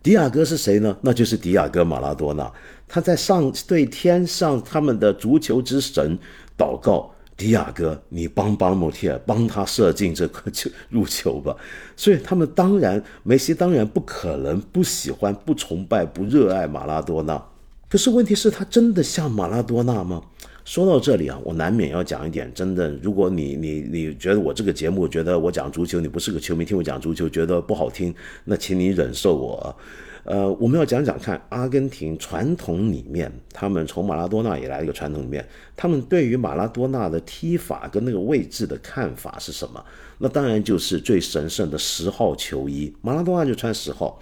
A: 迪亚哥是谁呢？那就是迪亚哥马拉多纳。他在上对天上他们的足球之神祷告：“迪亚哥，你帮帮莫蒂尔，帮他射进这个球入球吧。”所以他们当然，梅西当然不可能不喜欢、不崇拜、不热爱马拉多纳。可是问题是，他真的像马拉多纳吗？说到这里啊，我难免要讲一点。真的，如果你你你觉得我这个节目觉得我讲足球，你不是个球迷，听我讲足球觉得不好听，那请你忍受我。呃，我们要讲讲看，阿根廷传统里面，他们从马拉多纳以来一个传统里面，他们对于马拉多纳的踢法跟那个位置的看法是什么？那当然就是最神圣的十号球衣，马拉多纳就穿十号。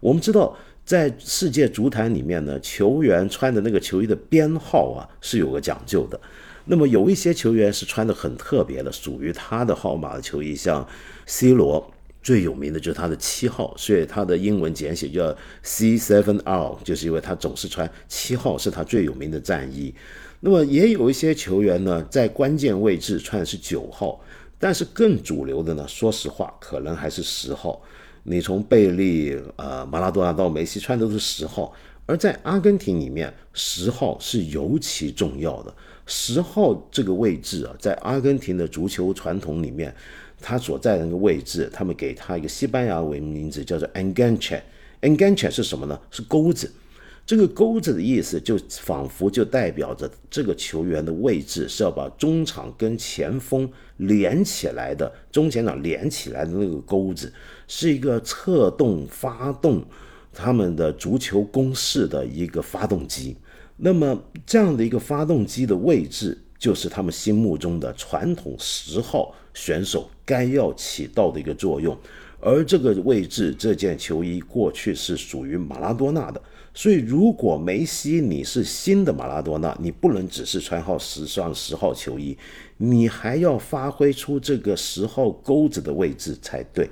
A: 我们知道。在世界足坛里面呢，球员穿的那个球衣的编号啊是有个讲究的。那么有一些球员是穿的很特别的，属于他的号码的球衣，像 C 罗最有名的就是他的七号，所以他的英文简写叫 C seven R，就是因为他总是穿七号，是他最有名的战衣。那么也有一些球员呢，在关键位置穿的是九号，但是更主流的呢，说实话，可能还是十号。你从贝利、呃马拉多纳到梅西穿的都是十号，而在阿根廷里面，十号是尤其重要的。十号这个位置啊，在阿根廷的足球传统里面，他所在的那个位置，他们给他一个西班牙文名字，叫做 enganche。enganche 是什么呢？是钩子。这个钩子的意思，就仿佛就代表着这个球员的位置是要把中场跟前锋连起来的，中前场连起来的那个钩子，是一个策动、发动他们的足球攻势的一个发动机。那么这样的一个发动机的位置，就是他们心目中的传统十号选手该要起到的一个作用。而这个位置，这件球衣过去是属于马拉多纳的。所以，如果梅西你是新的马拉多纳，你不能只是穿号十上十号球衣，你还要发挥出这个十号钩子的位置才对。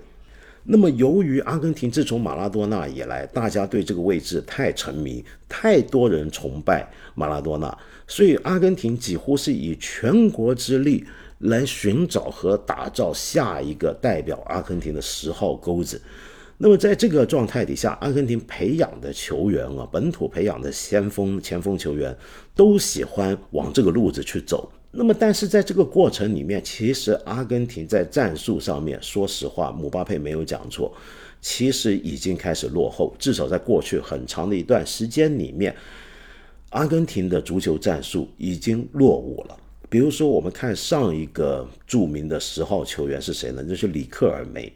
A: 那么，由于阿根廷自从马拉多纳以来，大家对这个位置太沉迷，太多人崇拜马拉多纳，所以阿根廷几乎是以全国之力来寻找和打造下一个代表阿根廷的十号钩子。那么在这个状态底下，阿根廷培养的球员啊，本土培养的先锋、前锋球员，都喜欢往这个路子去走。那么，但是在这个过程里面，其实阿根廷在战术上面，说实话，姆巴佩没有讲错，其实已经开始落后。至少在过去很长的一段时间里面，阿根廷的足球战术已经落伍了。比如说，我们看上一个著名的十号球员是谁呢？就是里克尔梅。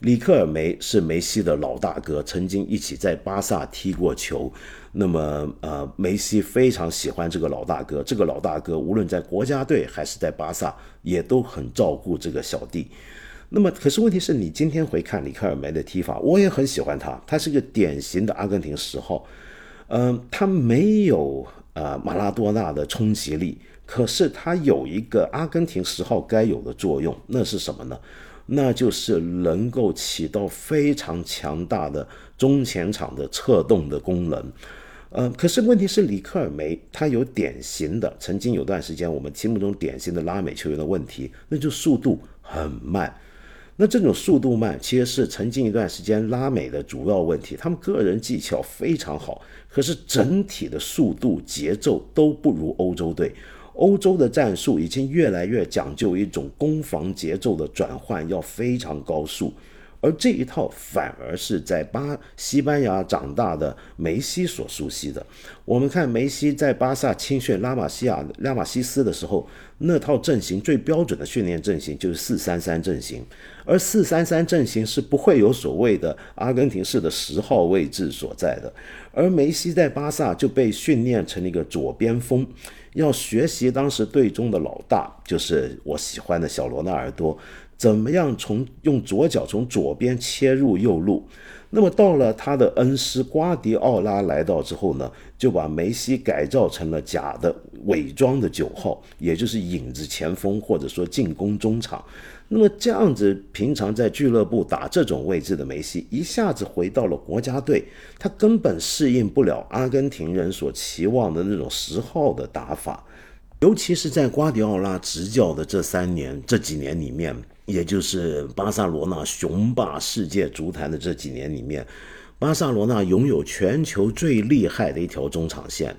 A: 里克尔梅是梅西的老大哥，曾经一起在巴萨踢过球。那么，呃，梅西非常喜欢这个老大哥。这个老大哥无论在国家队还是在巴萨，也都很照顾这个小弟。那么，可是问题是你今天回看里克尔梅的踢法，我也很喜欢他。他是个典型的阿根廷十号。嗯，他没有呃马拉多纳的冲击力，可是他有一个阿根廷十号该有的作用，那是什么呢？那就是能够起到非常强大的中前场的策动的功能，呃，可是问题是里克尔梅他有典型的，曾经有段时间我们心目中典型的拉美球员的问题，那就速度很慢。那这种速度慢其实是曾经一段时间拉美的主要问题，他们个人技巧非常好，可是整体的速度节奏都不如欧洲队。欧洲的战术已经越来越讲究一种攻防节奏的转换，要非常高速，而这一套反而是在巴西班牙长大的梅西所熟悉的。我们看梅西在巴萨青训拉玛西亚拉玛西斯的时候，那套阵型最标准的训练阵型就是四三三阵型，而四三三阵型是不会有所谓的阿根廷式的十号位置所在的。而梅西在巴萨就被训练成了一个左边锋，要学习当时队中的老大，就是我喜欢的小罗纳尔多。怎么样从用左脚从左边切入右路？那么到了他的恩师瓜迪奥拉来到之后呢，就把梅西改造成了假的伪装的九号，也就是影子前锋或者说进攻中场。那么这样子，平常在俱乐部打这种位置的梅西，一下子回到了国家队，他根本适应不了阿根廷人所期望的那种十号的打法，尤其是在瓜迪奥拉执教的这三年、这几年里面。也就是巴塞罗那雄霸世界足坛的这几年里面，巴塞罗那拥有全球最厉害的一条中场线，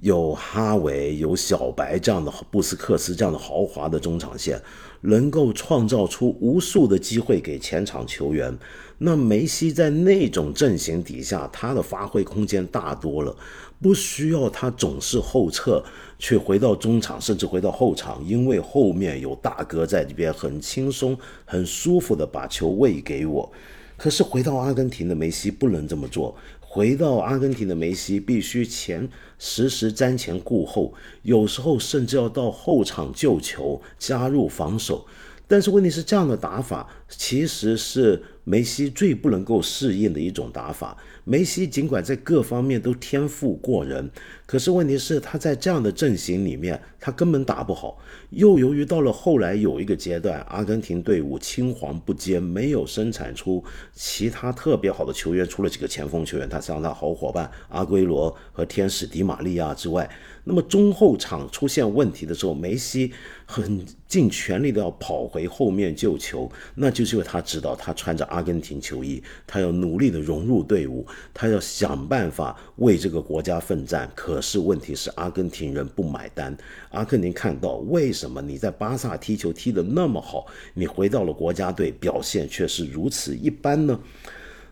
A: 有哈维、有小白这样的布斯克斯这样的豪华的中场线，能够创造出无数的机会给前场球员。那梅西在那种阵型底下，他的发挥空间大多了，不需要他总是后撤，去回到中场，甚至回到后场，因为后面有大哥在这边，很轻松、很舒服的把球喂给我。可是回到阿根廷的梅西不能这么做，回到阿根廷的梅西必须前时时瞻前顾后，有时候甚至要到后场救球，加入防守。但是问题是，这样的打法其实是。梅西最不能够适应的一种打法。梅西尽管在各方面都天赋过人，可是问题是他在这样的阵型里面，他根本打不好。又由于到了后来有一个阶段，阿根廷队伍青黄不接，没有生产出其他特别好的球员，除了几个前锋球员，他像他好伙伴阿圭罗和天使迪玛利亚之外，那么中后场出现问题的时候，梅西很尽全力的要跑回后面救球，那就是因为他知道他穿着。阿根廷球衣，他要努力的融入队伍，他要想办法为这个国家奋战。可可是问题是，阿根廷人不买单。阿根廷看到为什么你在巴萨踢球踢得那么好，你回到了国家队表现却是如此一般呢？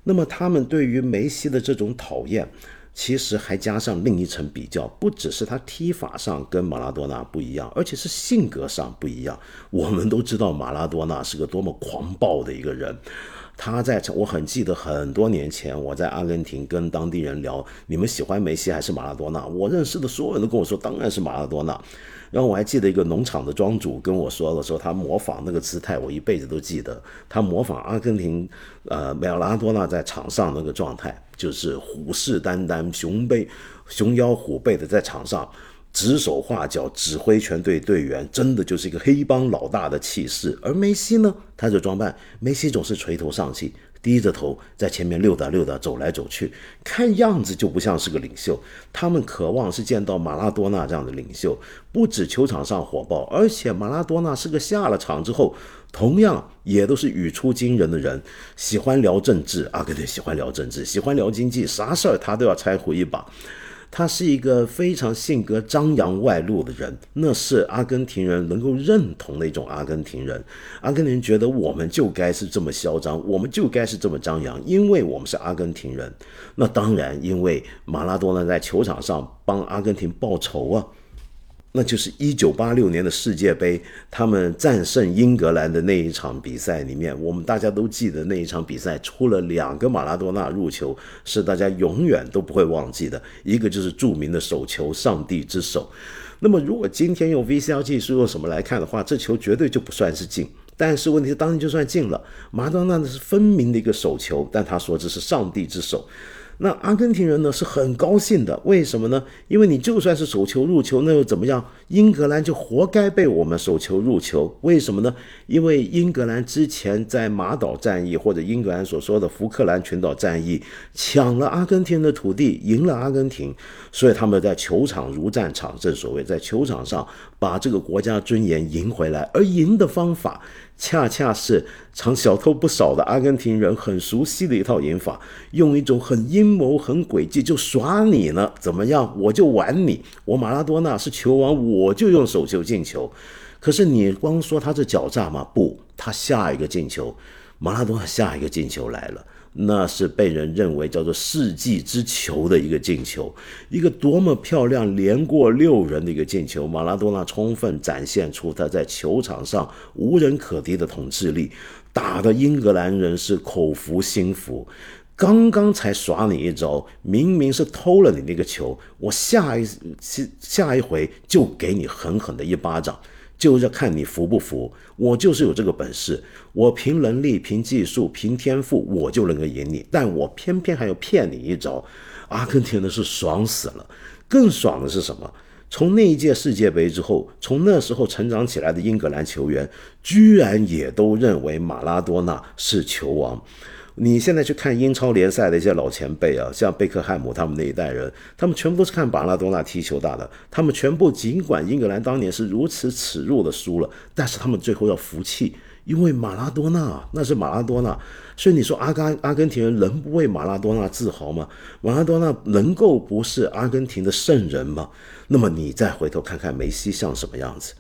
A: 那么他们对于梅西的这种讨厌。其实还加上另一层比较，不只是他踢法上跟马拉多纳不一样，而且是性格上不一样。我们都知道马拉多纳是个多么狂暴的一个人，他在我很记得很多年前我在阿根廷跟当地人聊，你们喜欢梅西还是马拉多纳？我认识的所有人都跟我说，当然是马拉多纳。然后我还记得一个农场的庄主跟我说的时候，他模仿那个姿态，我一辈子都记得。他模仿阿根廷，呃，梅拉多纳在场上那个状态，就是虎视眈眈、熊背、熊腰虎背的在场上指手画脚、指挥全队队员，真的就是一个黑帮老大的气势。而梅西呢，他的装扮，梅西总是垂头丧气。低着头在前面溜达溜达，走来走去，看样子就不像是个领袖。他们渴望是见到马拉多纳这样的领袖，不止球场上火爆，而且马拉多纳是个下了场之后，同样也都是语出惊人的人，喜欢聊政治啊，对对，喜欢聊政治，喜欢聊经济，啥事儿他都要掺和一把。他是一个非常性格张扬外露的人，那是阿根廷人能够认同的一种阿根廷人。阿根廷人觉得我们就该是这么嚣张，我们就该是这么张扬，因为我们是阿根廷人。那当然，因为马拉多纳在球场上帮阿根廷报仇啊。那就是一九八六年的世界杯，他们战胜英格兰的那一场比赛里面，我们大家都记得那一场比赛出了两个马拉多纳入球，是大家永远都不会忘记的。一个就是著名的手球“上帝之手”。那么，如果今天用 VCR 技术用什么来看的话，这球绝对就不算是进。但是问题是，当年就算进了，马拉多纳是分明的一个手球，但他说这是上帝之手。那阿根廷人呢是很高兴的，为什么呢？因为你就算是手球入球，那又怎么样？英格兰就活该被我们手球入球，为什么呢？因为英格兰之前在马岛战役或者英格兰所说的福克兰群岛战役，抢了阿根廷的土地，赢了阿根廷，所以他们在球场如战场，正所谓在球场上把这个国家尊严赢回来，而赢的方法。恰恰是藏小偷不少的阿根廷人很熟悉的一套赢法，用一种很阴谋、很诡计，就耍你呢？怎么样？我就玩你。我马拉多纳是球王，我就用手球进球。可是你光说他是狡诈吗？不，他下一个进球，马拉多纳下一个进球来了。那是被人认为叫做世纪之球的一个进球，一个多么漂亮，连过六人的一个进球。马拉多纳充分展现出他在球场上无人可敌的统治力，打的英格兰人是口服心服。刚刚才耍你一招，明明是偷了你那个球，我下一下下一回就给你狠狠的一巴掌。就是看你服不服，我就是有这个本事，我凭能力、凭技术、凭天赋，我就能够赢你。但我偏偏还要骗你一招，阿根廷的是爽死了。更爽的是什么？从那一届世界杯之后，从那时候成长起来的英格兰球员，居然也都认为马拉多纳是球王。你现在去看英超联赛的一些老前辈啊，像贝克汉姆他们那一代人，他们全部都是看马拉多纳踢球大的。他们全部尽管英格兰当年是如此耻辱的输了，但是他们最后要服气，因为马拉多纳那是马拉多纳。所以你说阿根阿根廷人能不为马拉多纳自豪吗？马拉多纳能够不是阿根廷的圣人吗？那么你再回头看看梅西像什么样子？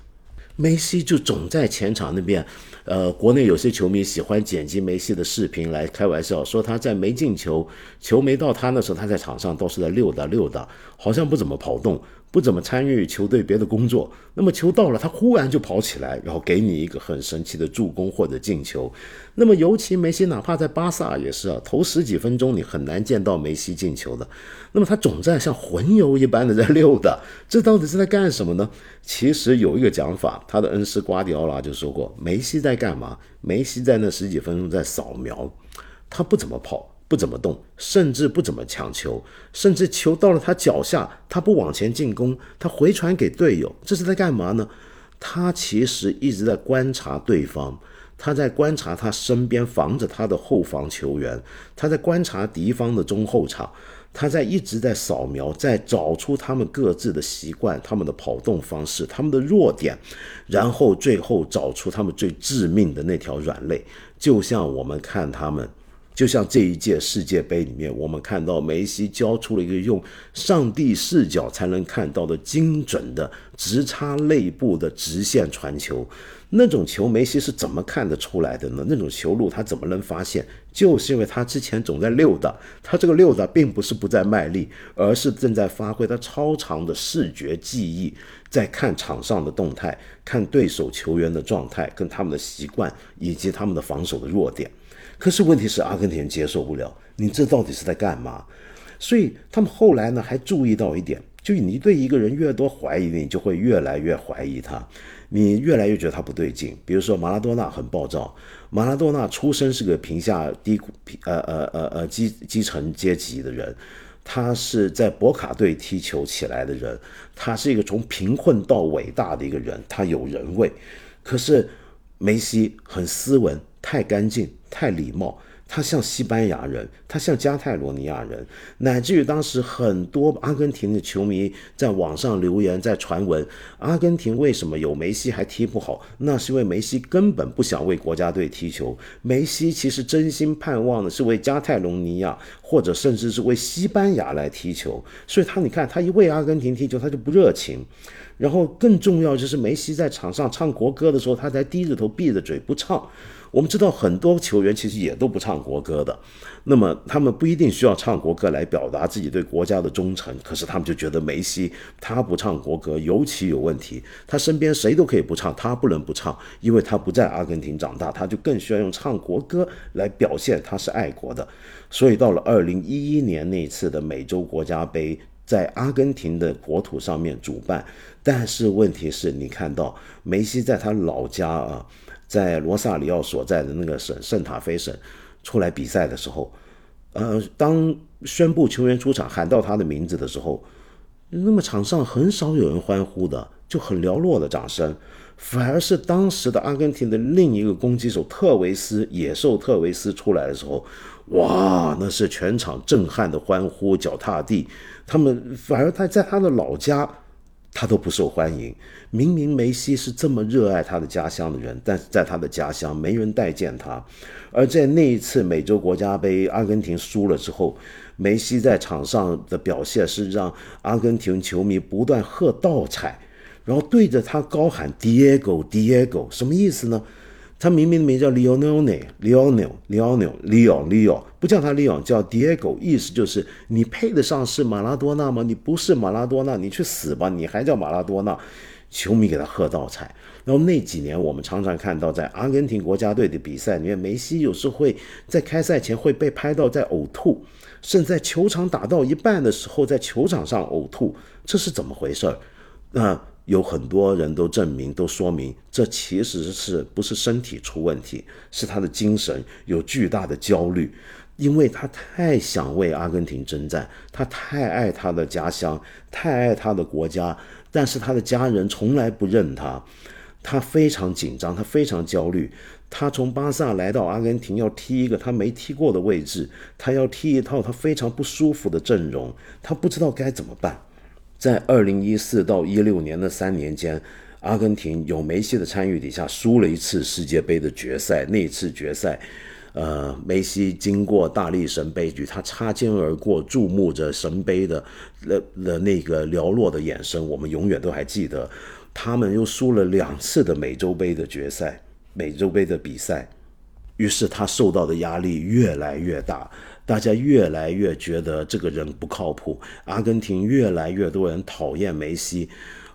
A: 梅西就总在前场那边。呃，国内有些球迷喜欢剪辑梅西的视频来开玩笑，说他在没进球、球没到他那时候，他在场上倒是在溜达溜达，好像不怎么跑动，不怎么参与球队别的工作。那么球到了，他忽然就跑起来，然后给你一个很神奇的助攻或者进球。那么尤其梅西，哪怕在巴萨也是啊，头十几分钟你很难见到梅西进球的。那么他总在像魂游一般的在溜达，这到底是在干什么呢？其实有一个讲法，他的恩师瓜迪奥拉就说过，梅西在干嘛？梅西在那十几分钟在扫描，他不怎么跑，不怎么动，甚至不怎么抢球，甚至球到了他脚下，他不往前进攻，他回传给队友，这是在干嘛呢？他其实一直在观察对方。他在观察他身边防着他的后防球员，他在观察敌方的中后场，他在一直在扫描，在找出他们各自的习惯、他们的跑动方式、他们的弱点，然后最后找出他们最致命的那条软肋。就像我们看他们，就像这一届世界杯里面，我们看到梅西交出了一个用上帝视角才能看到的精准的直插肋部的直线传球。那种球梅西是怎么看得出来的呢？那种球路他怎么能发现？就是因为他之前总在溜达，他这个溜达并不是不在卖力，而是正在发挥他超长的视觉记忆，在看场上的动态，看对手球员的状态，跟他们的习惯以及他们的防守的弱点。可是问题是阿根廷人接受不了，你这到底是在干嘛？所以他们后来呢还注意到一点，就你对一个人越多怀疑，你就会越来越怀疑他。你越来越觉得他不对劲，比如说马拉多纳很暴躁。马拉多纳出身是个贫下低呃呃呃呃基基层阶级的人，他是在博卡队踢球起来的人，他是一个从贫困到伟大的一个人，他有人味。可是梅西很斯文，太干净，太礼貌。他像西班牙人，他像加泰罗尼亚人，乃至于当时很多阿根廷的球迷在网上留言，在传闻阿根廷为什么有梅西还踢不好？那是因为梅西根本不想为国家队踢球，梅西其实真心盼望的是为加泰罗尼亚，或者甚至是为西班牙来踢球。所以他你看，他一为阿根廷踢球，他就不热情。然后更重要就是梅西在场上唱国歌的时候，他才低着头闭着嘴不唱。我们知道很多球员其实也都不唱国歌的，那么他们不一定需要唱国歌来表达自己对国家的忠诚，可是他们就觉得梅西他不唱国歌尤其有问题。他身边谁都可以不唱，他不能不唱，因为他不在阿根廷长大，他就更需要用唱国歌来表现他是爱国的。所以到了二零一一年那次的美洲国家杯，在阿根廷的国土上面主办，但是问题是你看到梅西在他老家啊。在罗萨里奥所在的那个省圣塔菲省出来比赛的时候，呃，当宣布球员出场喊到他的名字的时候，那么场上很少有人欢呼的，就很寥落的掌声，反而是当时的阿根廷的另一个攻击手特维斯野兽特维斯出来的时候，哇，那是全场震撼的欢呼，脚踏地。他们反而他在他的老家。他都不受欢迎。明明梅西是这么热爱他的家乡的人，但是在他的家乡没人待见他。而在那一次美洲国家杯，阿根廷输了之后，梅西在场上的表现是让阿根廷球迷不断喝倒彩，然后对着他高喊 “Diego，Diego”，什么意思呢？他明明名叫 Lionel，Lionel，Lionel，Leo，Leo，不叫他 Leo，叫 Diego，意思就是你配得上是马拉多纳吗？你不是马拉多纳，你去死吧！你还叫马拉多纳？球迷给他喝倒彩。然后那几年，我们常常看到在阿根廷国家队的比赛里面，梅西有时会在开赛前会被拍到在呕吐，甚至在球场打到一半的时候，在球场上呕吐，这是怎么回事儿？那？有很多人都证明，都说明，这其实是不是身体出问题，是他的精神有巨大的焦虑，因为他太想为阿根廷征战，他太爱他的家乡，太爱他的国家，但是他的家人从来不认他，他非常紧张，他非常焦虑，他从巴萨来到阿根廷要踢一个他没踢过的位置，他要踢一套他非常不舒服的阵容，他不知道该怎么办。在二零一四到一六年的三年间，阿根廷有梅西的参与底下输了一次世界杯的决赛。那次决赛，呃，梅西经过大力神杯举，他擦肩而过，注目着神杯的那的那个寥落的眼神，我们永远都还记得。他们又输了两次的美洲杯的决赛，美洲杯的比赛，于是他受到的压力越来越大。大家越来越觉得这个人不靠谱，阿根廷越来越多人讨厌梅西，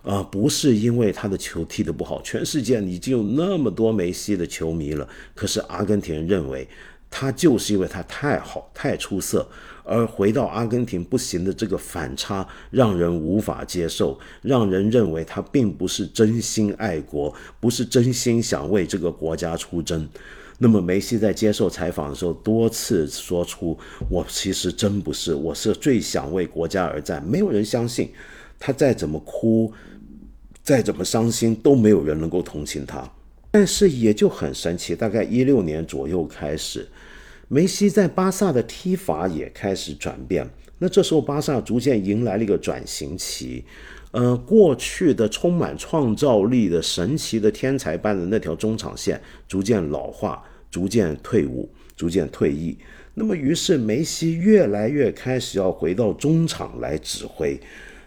A: 啊，不是因为他的球踢得不好，全世界已经有那么多梅西的球迷了，可是阿根廷认为他就是因为他太好、太出色，而回到阿根廷不行的这个反差让人无法接受，让人认为他并不是真心爱国，不是真心想为这个国家出征。那么梅西在接受采访的时候，多次说出：“我其实真不是，我是最想为国家而战。”没有人相信，他再怎么哭，再怎么伤心，都没有人能够同情他。但是也就很神奇，大概一六年左右开始，梅西在巴萨的踢法也开始转变。那这时候巴萨逐渐迎来了一个转型期。呃，过去的充满创造力的神奇的天才般的那条中场线逐渐老化。逐渐退伍，逐渐退役。那么，于是梅西越来越开始要回到中场来指挥。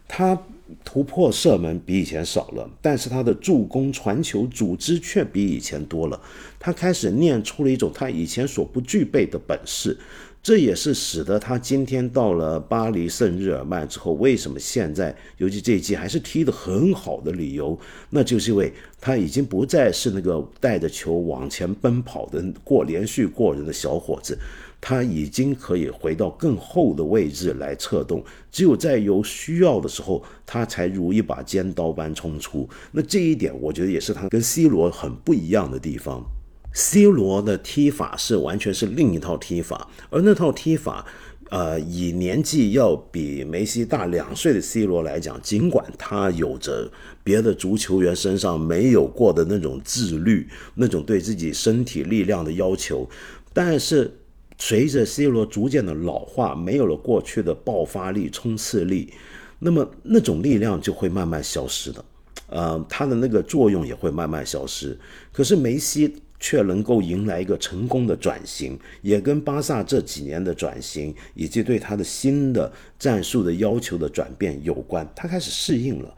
A: 他突破射门比以前少了，但是他的助攻、传球、组织却比以前多了。他开始练出了一种他以前所不具备的本事。这也是使得他今天到了巴黎圣日耳曼之后，为什么现在，尤其这一季还是踢得很好的理由，那就是因为他已经不再是那个带着球往前奔跑的过连续过人的小伙子，他已经可以回到更后的位置来策动，只有在有需要的时候，他才如一把尖刀般冲出。那这一点，我觉得也是他跟 C 罗很不一样的地方。C 罗的踢法是完全是另一套踢法，而那套踢法，呃，以年纪要比梅西大两岁的 C 罗来讲，尽管他有着别的足球员身上没有过的那种自律，那种对自己身体力量的要求，但是随着 C 罗逐渐的老化，没有了过去的爆发力、冲刺力，那么那种力量就会慢慢消失的，呃，他的那个作用也会慢慢消失。可是梅西。却能够迎来一个成功的转型，也跟巴萨这几年的转型以及对他的新的战术的要求的转变有关。他开始适应了，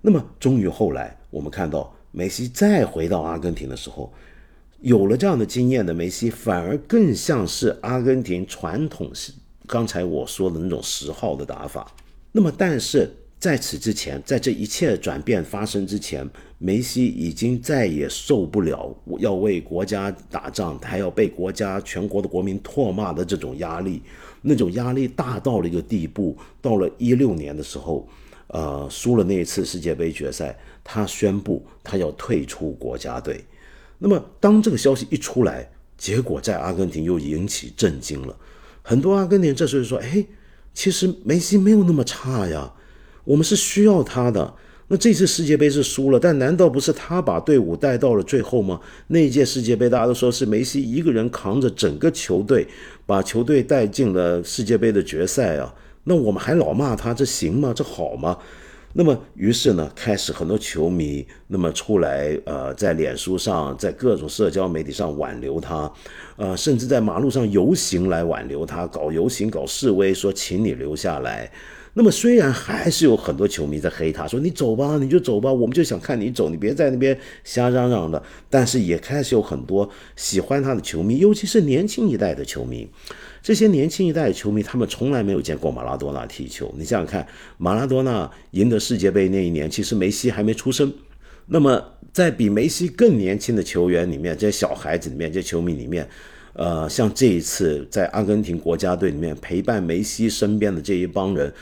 A: 那么终于后来我们看到梅西再回到阿根廷的时候，有了这样的经验的梅西，反而更像是阿根廷传统刚才我说的那种十号的打法。那么但是。在此之前，在这一切转变发生之前，梅西已经再也受不了要为国家打仗，还要被国家全国的国民唾骂的这种压力，那种压力大到了一个地步。到了一六年的时候，呃，输了那一次世界杯决赛，他宣布他要退出国家队。那么，当这个消息一出来，结果在阿根廷又引起震惊了。很多阿根廷这时候说：“哎，其实梅西没有那么差呀。”我们是需要他的。那这次世界杯是输了，但难道不是他把队伍带到了最后吗？那一届世界杯，大家都说是梅西一个人扛着整个球队，把球队带进了世界杯的决赛啊。那我们还老骂他，这行吗？这好吗？那么，于是呢，开始很多球迷那么出来，呃，在脸书上，在各种社交媒体上挽留他，呃，甚至在马路上游行来挽留他，搞游行、搞示威，说请你留下来。那么虽然还是有很多球迷在黑他，说你走吧，你就走吧，我们就想看你走，你别在那边瞎嚷嚷的。但是也开始有很多喜欢他的球迷，尤其是年轻一代的球迷。这些年轻一代的球迷，他们从来没有见过马拉多纳踢球。你想想看，马拉多纳赢得世界杯那一年，其实梅西还没出生。那么在比梅西更年轻的球员里面，这些小孩子里面，这些球迷里面。呃，像这一次在阿根廷国家队里面陪伴梅西身边的这一帮人，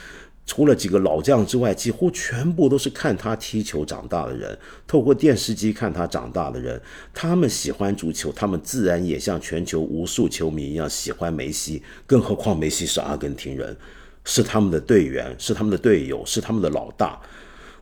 A: 除了几个老将之外，几乎全部都是看他踢球长大的人，透过电视机看他长大的人。他们喜欢足球，他们自然也像全球无数球迷一样喜欢梅西。更何况梅西是阿根廷人，是他们的队员，是他们的队友，是他们的老大。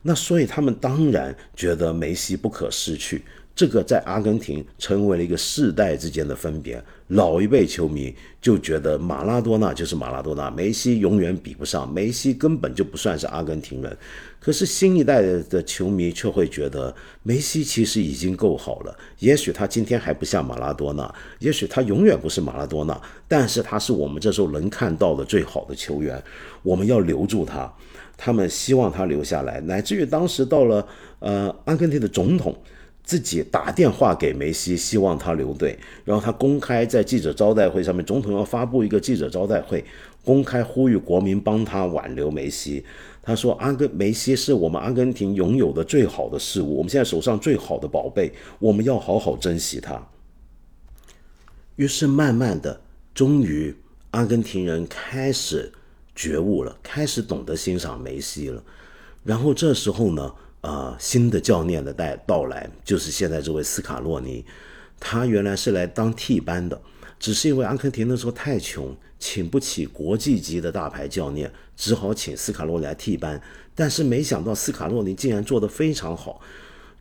A: 那所以他们当然觉得梅西不可失去。这个在阿根廷成为了一个世代之间的分别。老一辈球迷就觉得马拉多纳就是马拉多纳，梅西永远比不上，梅西根本就不算是阿根廷人。可是新一代的球迷却会觉得梅西其实已经够好了。也许他今天还不像马拉多纳，也许他永远不是马拉多纳，但是他是我们这时候能看到的最好的球员。我们要留住他，他们希望他留下来，乃至于当时到了呃阿根廷的总统。自己打电话给梅西，希望他留队，然后他公开在记者招待会上面，总统要发布一个记者招待会，公开呼吁国民帮他挽留梅西。他说：“阿根梅西是我们阿根廷拥有的最好的事物，我们现在手上最好的宝贝，我们要好好珍惜它。”于是，慢慢的，终于，阿根廷人开始觉悟了，开始懂得欣赏梅西了。然后这时候呢？呃，新的教练的带到来，就是现在这位斯卡洛尼，他原来是来当替班的，只是因为阿根廷那时候太穷，请不起国际级的大牌教练，只好请斯卡洛尼来替班。但是没想到斯卡洛尼竟然做得非常好，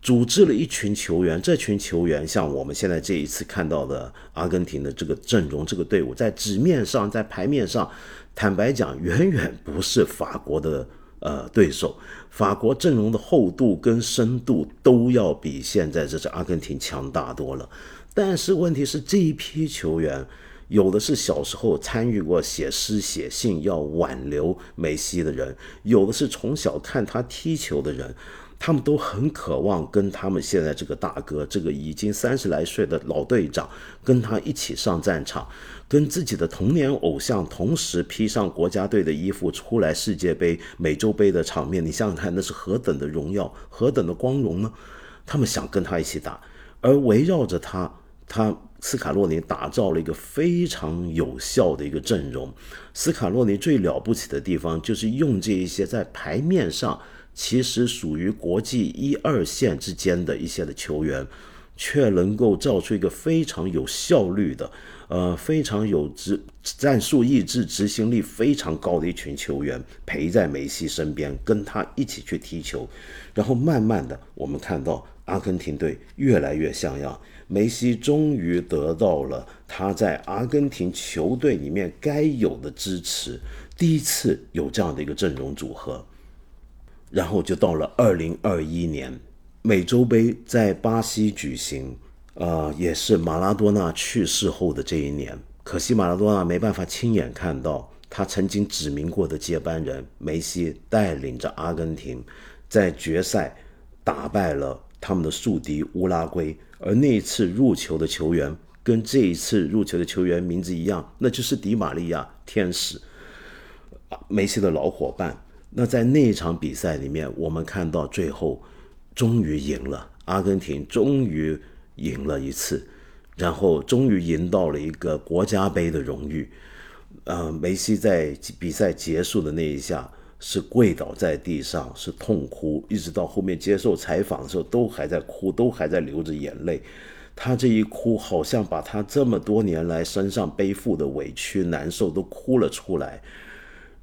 A: 组织了一群球员，这群球员像我们现在这一次看到的阿根廷的这个阵容，这个队伍在纸面上，在牌面上，坦白讲，远远不是法国的。呃，对手法国阵容的厚度跟深度都要比现在这支阿根廷强大多了。但是问题是，这一批球员有的是小时候参与过写诗写信要挽留梅西的人，有的是从小看他踢球的人。他们都很渴望跟他们现在这个大哥，这个已经三十来岁的老队长，跟他一起上战场，跟自己的童年偶像同时披上国家队的衣服出来世界杯、美洲杯的场面。你想想看，那是何等的荣耀，何等的光荣呢？他们想跟他一起打，而围绕着他，他斯卡洛尼打造了一个非常有效的一个阵容。斯卡洛尼最了不起的地方，就是用这一些在牌面上。其实属于国际一二线之间的一些的球员，却能够造出一个非常有效率的，呃，非常有执战术意志、执行力非常高的一群球员，陪在梅西身边，跟他一起去踢球。然后慢慢的，我们看到阿根廷队越来越像样，梅西终于得到了他在阿根廷球队里面该有的支持，第一次有这样的一个阵容组合。然后就到了二零二一年，美洲杯在巴西举行，呃，也是马拉多纳去世后的这一年。可惜马拉多纳没办法亲眼看到他曾经指明过的接班人梅西带领着阿根廷在决赛打败了他们的宿敌乌拉圭，而那一次入球的球员跟这一次入球的球员名字一样，那就是迪玛利亚天使，梅西的老伙伴。那在那一场比赛里面，我们看到最后终于赢了，阿根廷终于赢了一次，然后终于赢到了一个国家杯的荣誉。呃，梅西在比赛结束的那一下是跪倒在地上，是痛哭，一直到后面接受采访的时候都还在哭，都还在流着眼泪。他这一哭，好像把他这么多年来身上背负的委屈、难受都哭了出来。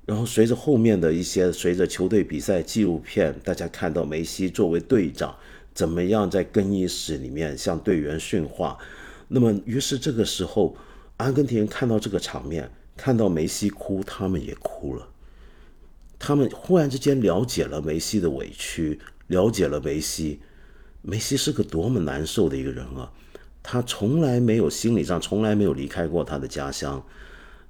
A: 然后随着后面的一些，随着球队比赛纪录片，大家看到梅西作为队长怎么样在更衣室里面向队员训话。那么，于是这个时候，阿根廷人看到这个场面，看到梅西哭，他们也哭了。他们忽然之间了解了梅西的委屈，了解了梅西。梅西是个多么难受的一个人啊！他从来没有心理上从来没有离开过他的家乡。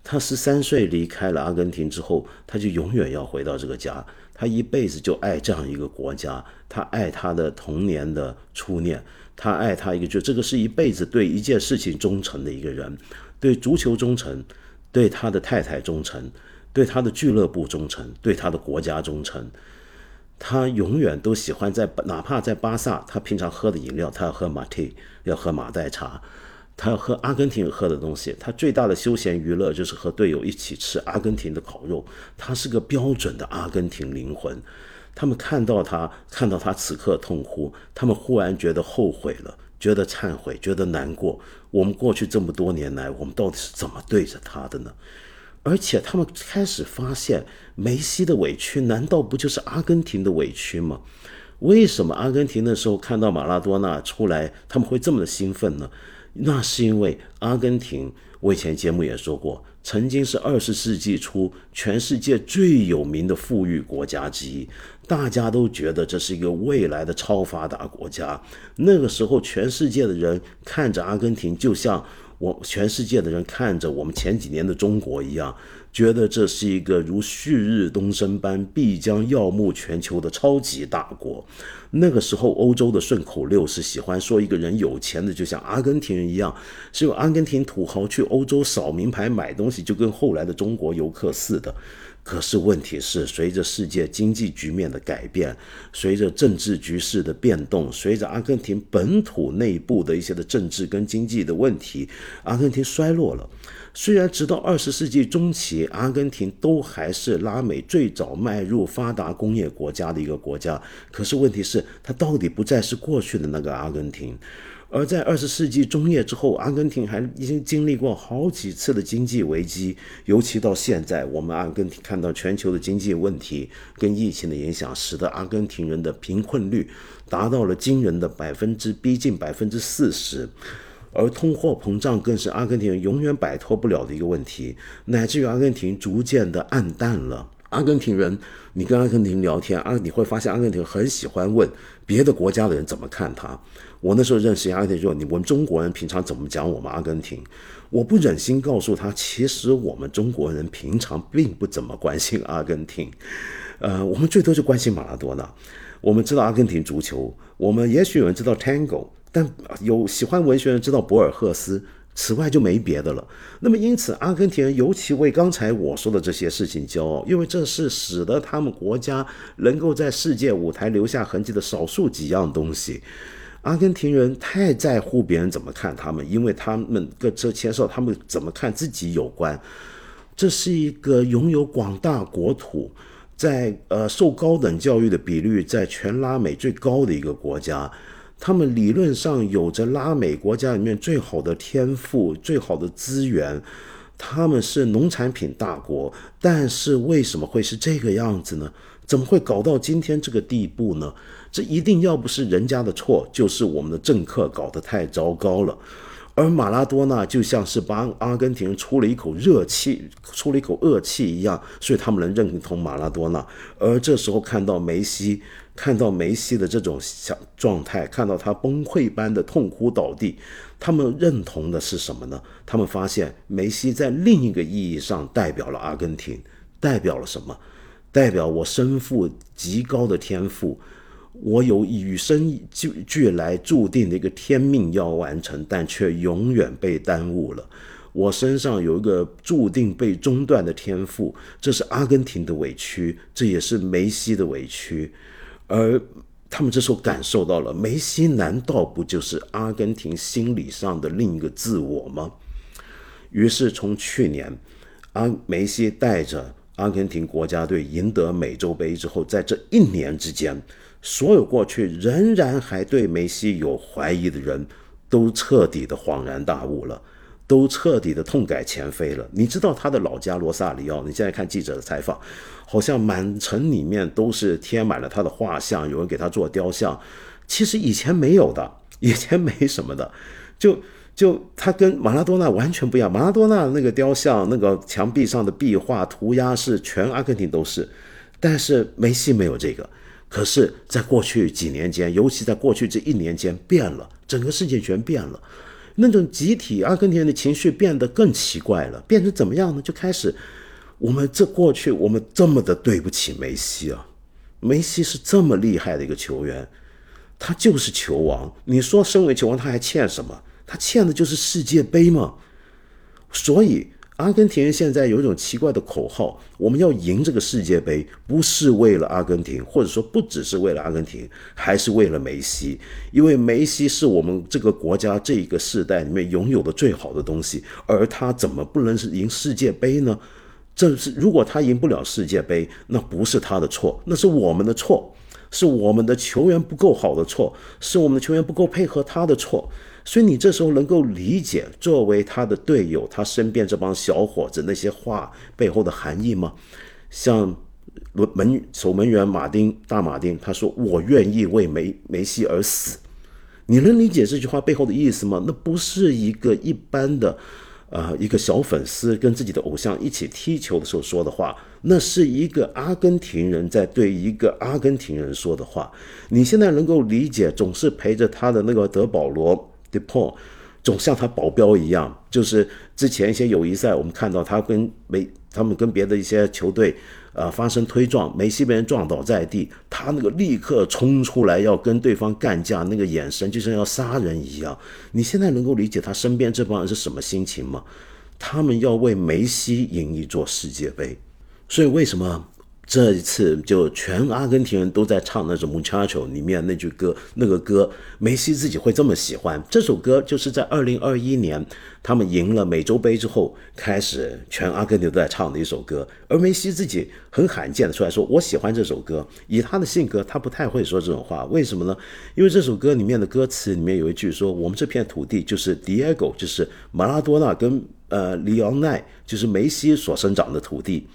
A: 他十三岁离开了阿根廷之后，他就永远要回到这个家。他一辈子就爱这样一个国家，他爱他的童年的初恋，他爱他一个，就这个是一辈子对一件事情忠诚的一个人，对足球忠诚，对他的太太忠诚，对他的俱乐部忠诚，对他的国家忠诚。他永远都喜欢在，哪怕在巴萨，他平常喝的饮料，他要喝马提，要喝马黛茶。他要喝阿根廷喝的东西，他最大的休闲娱乐就是和队友一起吃阿根廷的烤肉。他是个标准的阿根廷灵魂。他们看到他，看到他此刻痛哭，他们忽然觉得后悔了，觉得忏悔，觉得难过。我们过去这么多年来，我们到底是怎么对着他的呢？而且他们开始发现，梅西的委屈难道不就是阿根廷的委屈吗？为什么阿根廷那时候看到马拉多纳出来，他们会这么的兴奋呢？那是因为阿根廷，我以前节目也说过，曾经是二十世纪初全世界最有名的富裕国家之一，大家都觉得这是一个未来的超发达国家。那个时候，全世界的人看着阿根廷，就像我全世界的人看着我们前几年的中国一样。觉得这是一个如旭日东升般必将耀目全球的超级大国。那个时候，欧洲的顺口溜是喜欢说一个人有钱的就像阿根廷人一样，是有阿根廷土豪去欧洲扫名牌买东西，就跟后来的中国游客似的。可是问题是，随着世界经济局面的改变，随着政治局势的变动，随着阿根廷本土内部的一些的政治跟经济的问题，阿根廷衰落了。虽然直到二十世纪中期，阿根廷都还是拉美最早迈入发达工业国家的一个国家，可是问题是，它到底不再是过去的那个阿根廷。而在二十世纪中叶之后，阿根廷还已经经历过好几次的经济危机，尤其到现在，我们阿根廷看到全球的经济问题跟疫情的影响，使得阿根廷人的贫困率达到了惊人的百分之逼近百分之四十。而通货膨胀更是阿根廷人永远摆脱不了的一个问题，乃至于阿根廷逐渐的暗淡了。阿根廷人，你跟阿根廷聊天，啊，你会发现阿根廷很喜欢问别的国家的人怎么看他。我那时候认识阿根廷，说你我们中国人平常怎么讲我们阿根廷？我不忍心告诉他，其实我们中国人平常并不怎么关心阿根廷，呃，我们最多就关心马拉多纳。我们知道阿根廷足球，我们也许有人知道 Tango。但有喜欢文学人知道博尔赫斯，此外就没别的了。那么因此，阿根廷人尤其为刚才我说的这些事情骄傲，因为这是使得他们国家能够在世界舞台留下痕迹的少数几样东西。阿根廷人太在乎别人怎么看他们，因为他们跟这牵涉他们怎么看自己有关。这是一个拥有广大国土，在呃受高等教育的比率在全拉美最高的一个国家。他们理论上有着拉美国家里面最好的天赋、最好的资源，他们是农产品大国，但是为什么会是这个样子呢？怎么会搞到今天这个地步呢？这一定要不是人家的错，就是我们的政客搞得太糟糕了。而马拉多纳就像是帮阿根廷出了一口热气、出了一口恶气一样，所以他们能认同马拉多纳。而这时候看到梅西。看到梅西的这种想状态，看到他崩溃般的痛哭倒地，他们认同的是什么呢？他们发现梅西在另一个意义上代表了阿根廷，代表了什么？代表我身负极高的天赋，我有与生俱俱来注定的一个天命要完成，但却永远被耽误了。我身上有一个注定被中断的天赋，这是阿根廷的委屈，这也是梅西的委屈。而他们这时候感受到了，梅西难道不就是阿根廷心理上的另一个自我吗？于是从去年，阿梅西带着阿根廷国家队赢得美洲杯之后，在这一年之间，所有过去仍然还对梅西有怀疑的人都彻底的恍然大悟了。都彻底的痛改前非了。你知道他的老家罗萨里奥？你现在看记者的采访，好像满城里面都是贴满了他的画像，有人给他做雕像。其实以前没有的，以前没什么的。就就他跟马拉多纳完全不一样。马拉多纳那个雕像，那个墙壁上的壁画涂鸦是全阿根廷都是，但是梅西没有这个。可是，在过去几年间，尤其在过去这一年间，变了，整个世界全变了。那种集体阿根廷人的情绪变得更奇怪了，变成怎么样呢？就开始，我们这过去我们这么的对不起梅西啊，梅西是这么厉害的一个球员，他就是球王。你说身为球王，他还欠什么？他欠的就是世界杯嘛。所以。阿根廷现在有一种奇怪的口号：我们要赢这个世界杯，不是为了阿根廷，或者说不只是为了阿根廷，还是为了梅西。因为梅西是我们这个国家这一个世代里面拥有的最好的东西，而他怎么不能是赢世界杯呢？这是如果他赢不了世界杯，那不是他的错，那是我们的错，是我们的球员不够好的错，是我们的球员不够配合他的错。所以你这时候能够理解作为他的队友，他身边这帮小伙子那些话背后的含义吗？像门守门员马丁大马丁他说：“我愿意为梅梅西而死。”你能理解这句话背后的意思吗？那不是一个一般的，呃，一个小粉丝跟自己的偶像一起踢球的时候说的话，那是一个阿根廷人在对一个阿根廷人说的话。你现在能够理解，总是陪着他的那个德保罗。D e p o 总像他保镖一样，就是之前一些友谊赛，我们看到他跟梅他们跟别的一些球队，呃，发生推撞，梅西被人撞倒在地，他那个立刻冲出来要跟对方干架，那个眼神就像要杀人一样。你现在能够理解他身边这帮人是什么心情吗？他们要为梅西赢一座世界杯，所以为什么？这一次，就全阿根廷人都在唱那首《Muchacho》里面那句歌，那个歌，梅西自己会这么喜欢。这首歌就是在二零二一年他们赢了美洲杯之后，开始全阿根廷都在唱的一首歌。而梅西自己很罕见的出来说：“我喜欢这首歌。”以他的性格，他不太会说这种话。为什么呢？因为这首歌里面的歌词里面有一句说：“我们这片土地就是 Diego，就是马拉多纳跟呃里奥奈，就是梅西所生长的土地。”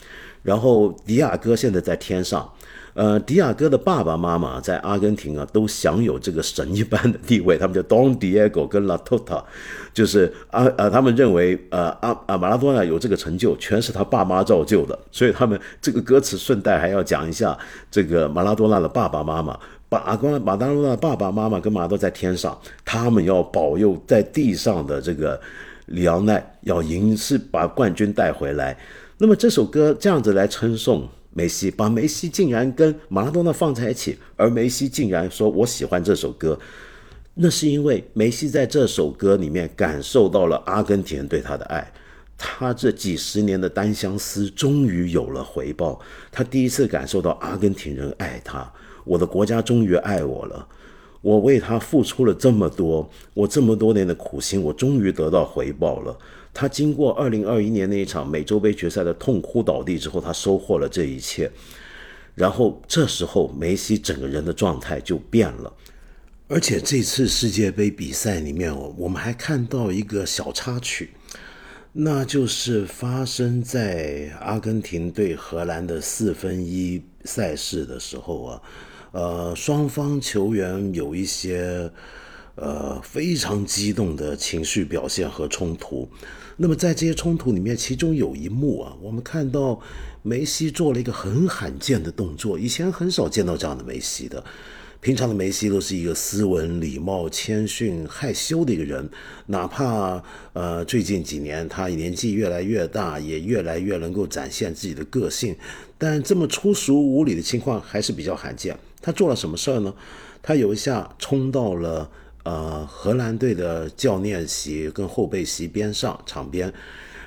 A: 然后迪亚哥现在在天上，呃，迪亚哥的爸爸妈妈在阿根廷啊，都享有这个神一般的地位。他们叫 Don Diego 跟 La Tota，就是啊啊，他们认为呃啊啊马拉多纳有这个成就，全是他爸妈造就的。所以他们这个歌词顺带还要讲一下这个马拉多纳的爸爸妈妈，把阿光马拉多纳爸爸妈妈跟马拉多在天上，他们要保佑在地上的这个里奥奈要赢，是把冠军带回来。那么这首歌这样子来称颂梅西，把梅西竟然跟马拉多纳放在一起，而梅西竟然说我喜欢这首歌，那是因为梅西在这首歌里面感受到了阿根廷对他的爱，他这几十年的单相思终于有了回报，他第一次感受到阿根廷人爱他，我的国家终于爱我了，我为他付出了这么多，我这么多年的苦心，我终于得到回报了。他经过二零二一年那一场美洲杯决赛的痛哭倒地之后，他收获了这一切。然后这时候梅西整个人的状态就变了。而且这次世界杯比赛里面，我们还看到一个小插曲，那就是发生在阿根廷对荷兰的四分一赛事的时候啊，呃，双方球员有一些呃非常激动的情绪表现和冲突。那么在这些冲突里面，其中有一幕啊，我们看到梅西做了一个很罕见的动作，以前很少见到这样的梅西的。平常的梅西都是一个斯文、礼貌、谦逊、害羞的一个人，哪怕呃最近几年他年纪越来越大，也越来越能够展现自己的个性，但这么粗俗无礼的情况还是比较罕见。他做了什么事儿呢？他有一下冲到了。呃，荷兰队的教练席跟后备席边上场边，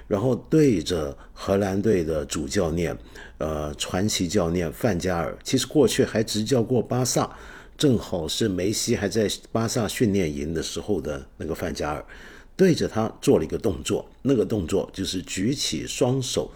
A: 然后对着荷兰队的主教练，呃，传奇教练范加尔，其实过去还执教过巴萨，正好是梅西还在巴萨训练营的时候的那个范加尔，对着他做了一个动作，那个动作就是举起双手。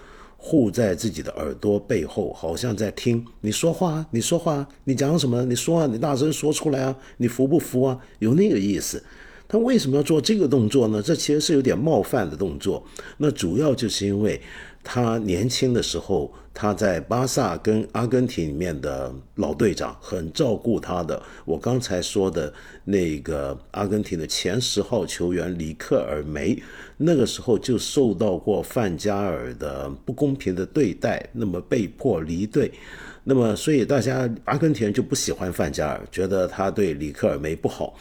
A: 护在自己的耳朵背后，好像在听你说话。你说话，你讲什么？你说啊，你大声说出来啊！你服不服啊？有那个意思。他为什么要做这个动作呢？这其实是有点冒犯的动作。那主要就是因为他年轻的时候，他在巴萨跟阿根廷里面的老队长很照顾他的。我刚才说的那个阿根廷的前十号球员里克尔梅，那个时候就受到过范加尔的不公平的对待，那么被迫离队。那么，所以大家阿根廷人就不喜欢范加尔，觉得他对里克尔梅不好。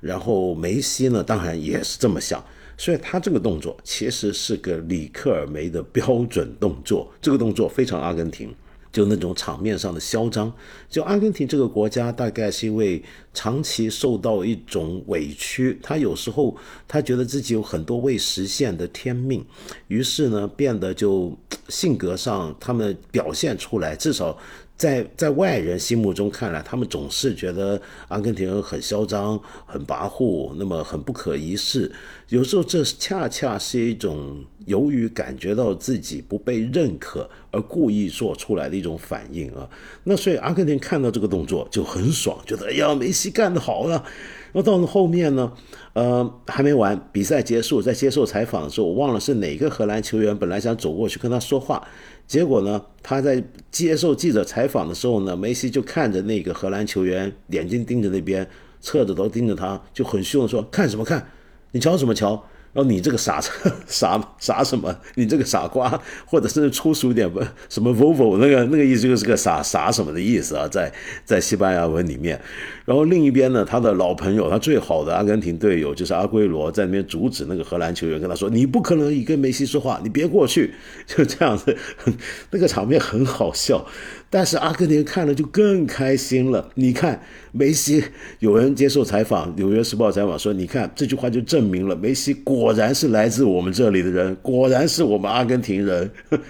A: 然后梅西呢，当然也是这么想。所以他这个动作其实是个里克尔梅的标准动作，这个动作非常阿根廷，就那种场面上的嚣张。就阿根廷这个国家，大概是因为长期受到一种委屈，他有时候他觉得自己有很多未实现的天命，于是呢，变得就性格上他们表现出来，至少。在在外人心目中看来，他们总是觉得阿根廷很嚣张、很跋扈，那么很不可一世。有时候这恰恰是一种由于感觉到自己不被认可而故意做出来的一种反应啊。那所以阿根廷看到这个动作就很爽，觉得哎呀梅西干得好啊。那到了后面呢，呃，还没完，比赛结束，在接受采访的时候，我忘了是哪个荷兰球员本来想走过去跟他说话。结果呢？他在接受记者采访的时候呢，梅西就看着那个荷兰球员，眼睛盯着那边，侧着头盯着他，就很凶的说：“看什么看？你瞧什么瞧？”然后你这个傻 傻傻什么？你这个傻瓜，或者是粗俗一点不什么 Volvo 那个那个意思就是个傻傻什么的意思啊，在在西班牙文里面。然后另一边呢，他的老朋友，他最好的阿根廷队友就是阿圭罗，在那边阻止那个荷兰球员，跟他说：“你不可能以跟梅西说话，你别过去。”就这样子，那个场面很好笑。但是阿根廷看了就更开心了。你看梅西，有人接受采访，《纽约时报》采访说：“你看这句话就证明了梅西果然是来自我们这里的人，果然是我们阿根廷人。”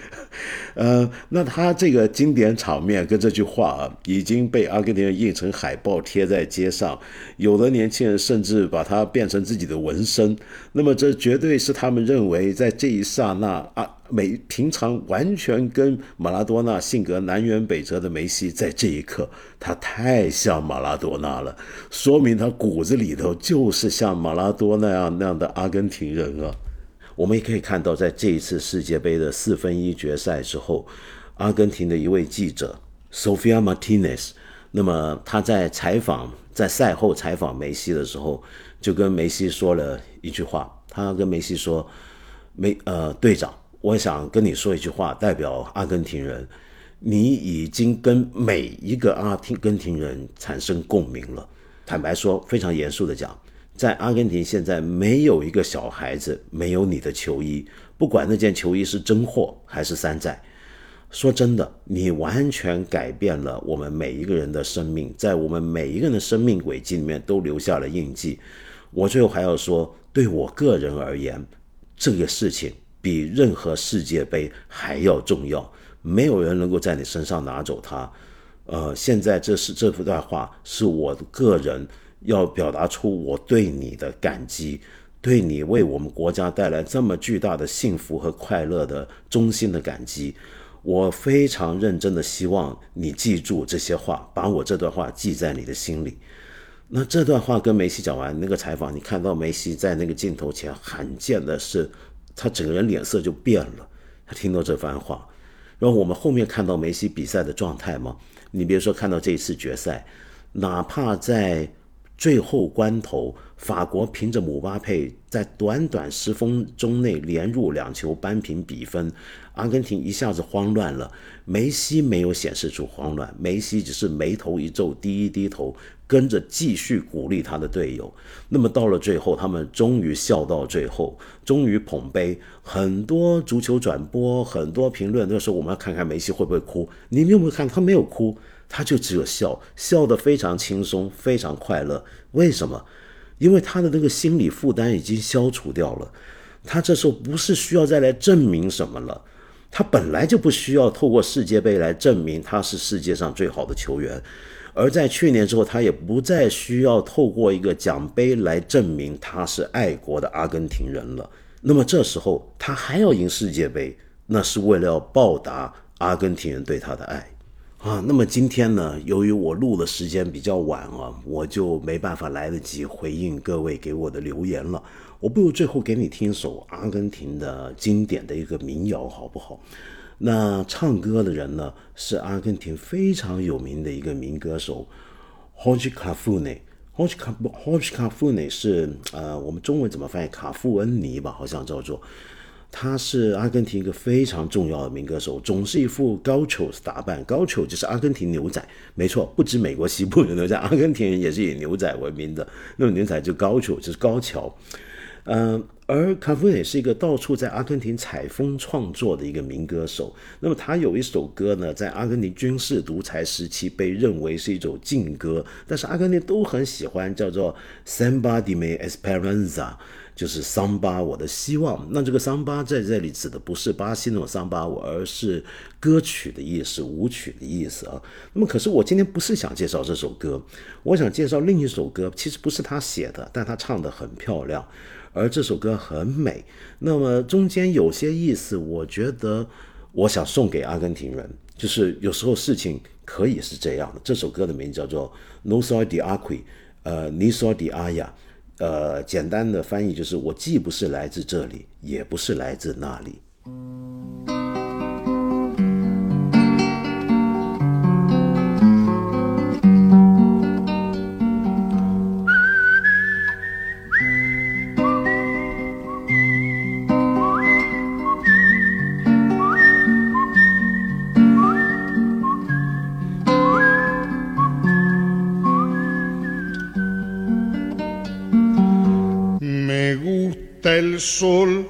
A: 呃，那他这个经典场面跟这句话啊，已经被阿根廷人印成海报贴在街上，有的年轻人甚至把它变成自己的纹身。那么这绝对是他们认为在这一刹那啊。每平常完全跟马拉多纳性格南辕北辙的梅西，在这一刻，他太像马拉多纳了，说明他骨子里头就是像马拉多那样那样的阿根廷人啊。我们也可以看到，在这一次世界杯的四分一决赛之后，阿根廷的一位记者 Sofia Martinez，那么他在采访在赛后采访梅西的时候，就跟梅西说了一句话，他跟梅西说：“梅呃队长。”我想跟你说一句话，代表阿根廷人，你已经跟每一个阿根廷人产生共鸣了。坦白说，非常严肃的讲，在阿根廷现在没有一个小孩子没有你的球衣，不管那件球衣是真货还是山寨。说真的，你完全改变了我们每一个人的生命，在我们每一个人的生命轨迹里面都留下了印记。我最后还要说，对我个人而言，这个事情。比任何世界杯还要重要，没有人能够在你身上拿走它。呃，现在这是这幅段话，是我个人要表达出我对你的感激，对你为我们国家带来这么巨大的幸福和快乐的衷心的感激。我非常认真的希望你记住这些话，把我这段话记在你的心里。那这段话跟梅西讲完那个采访，你看到梅西在那个镜头前罕见的是。他整个人脸色就变了，他听到这番话，然后我们后面看到梅西比赛的状态吗？你别说看到这一次决赛，哪怕在最后关头，法国凭着姆巴佩在短短十分钟内连入两球扳平比分，阿根廷一下子慌乱了。梅西没有显示出慌乱，梅西只是眉头一皱，低一低头。跟着继续鼓励他的队友，那么到了最后，他们终于笑到最后，终于捧杯。很多足球转播，很多评论都说我们要看看梅西会不会哭。你们有没有看？他没有哭，他就只有笑，笑得非常轻松，非常快乐。为什么？因为他的那个心理负担已经消除掉了。他这时候不是需要再来证明什么了，他本来就不需要透过世界杯来证明他是世界上最好的球员。而在去年之后，他也不再需要透过一个奖杯来证明他是爱国的阿根廷人了。那么这时候，他还要赢世界杯，那是为了要报答阿根廷人对他的爱。啊，那么今天呢，由于我录的时间比较晚啊，我就没办法来得及回应各位给我的留言了。我不如最后给你听一首阿根廷的经典的一个民谣，好不好？那唱歌的人呢，是阿根廷非常有名的一个民歌手 Jorge Cafune。Jorge Jorge Cafune 是呃，我们中文怎么翻译？卡夫恩尼吧，好像叫做。他是阿根廷一个非常重要的民歌手，总是一副高球打扮，高球就是阿根廷牛仔，没错，不止美国西部的牛仔，阿根廷人也是以牛仔闻名的。那种牛仔就高球，就是高桥。嗯，而卡夫也是一个到处在阿根廷采风创作的一个民歌手。那么他有一首歌呢，在阿根廷军事独裁时期被认为是一首禁歌，但是阿根廷都很喜欢，叫做 Samba de mi Esperanza。就是桑巴，我的希望。那这个桑巴在这里指的不是巴西那种桑巴舞，而是歌曲的意思，舞曲的意思啊。那么，可是我今天不是想介绍这首歌，我想介绍另一首歌，其实不是他写的，但他唱的很漂亮，而这首歌很美。那么中间有些意思，我觉得我想送给阿根廷人，就是有时候事情可以是这样的。这首歌的名字叫做 No soy de Aqui 呃，Ni soy de a y a。呃，简单的翻译就是：我既不是来自这里，也不是来自那里。
B: El sol,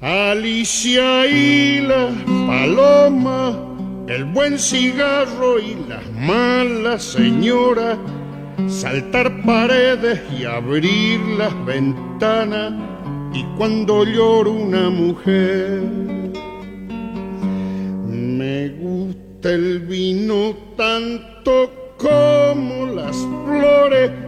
B: Alicia y la paloma, el buen cigarro y las malas señoras, saltar paredes y abrir las ventanas, y cuando lloro una mujer, me gusta el vino tanto como las flores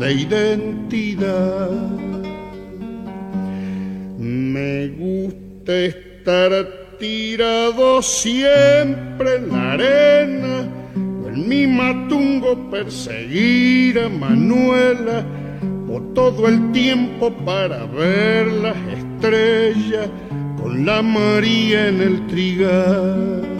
B: de identidad. Me gusta estar tirado siempre en la arena, en mi matungo perseguir a Manuela, o todo el tiempo para ver las estrellas con la María en el trigal.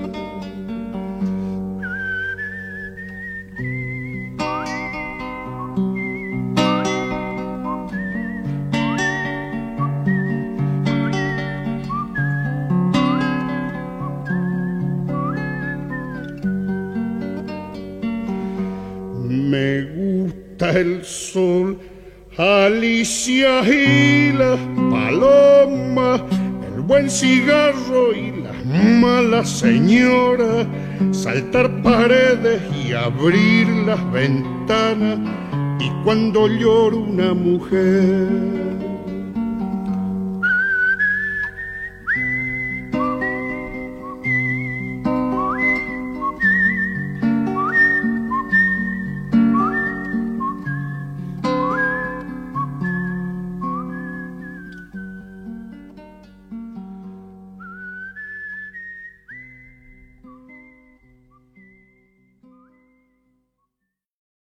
B: El sol, Alicia y la paloma, el buen cigarro y la mala señora, saltar paredes y abrir las ventanas, y cuando llora una mujer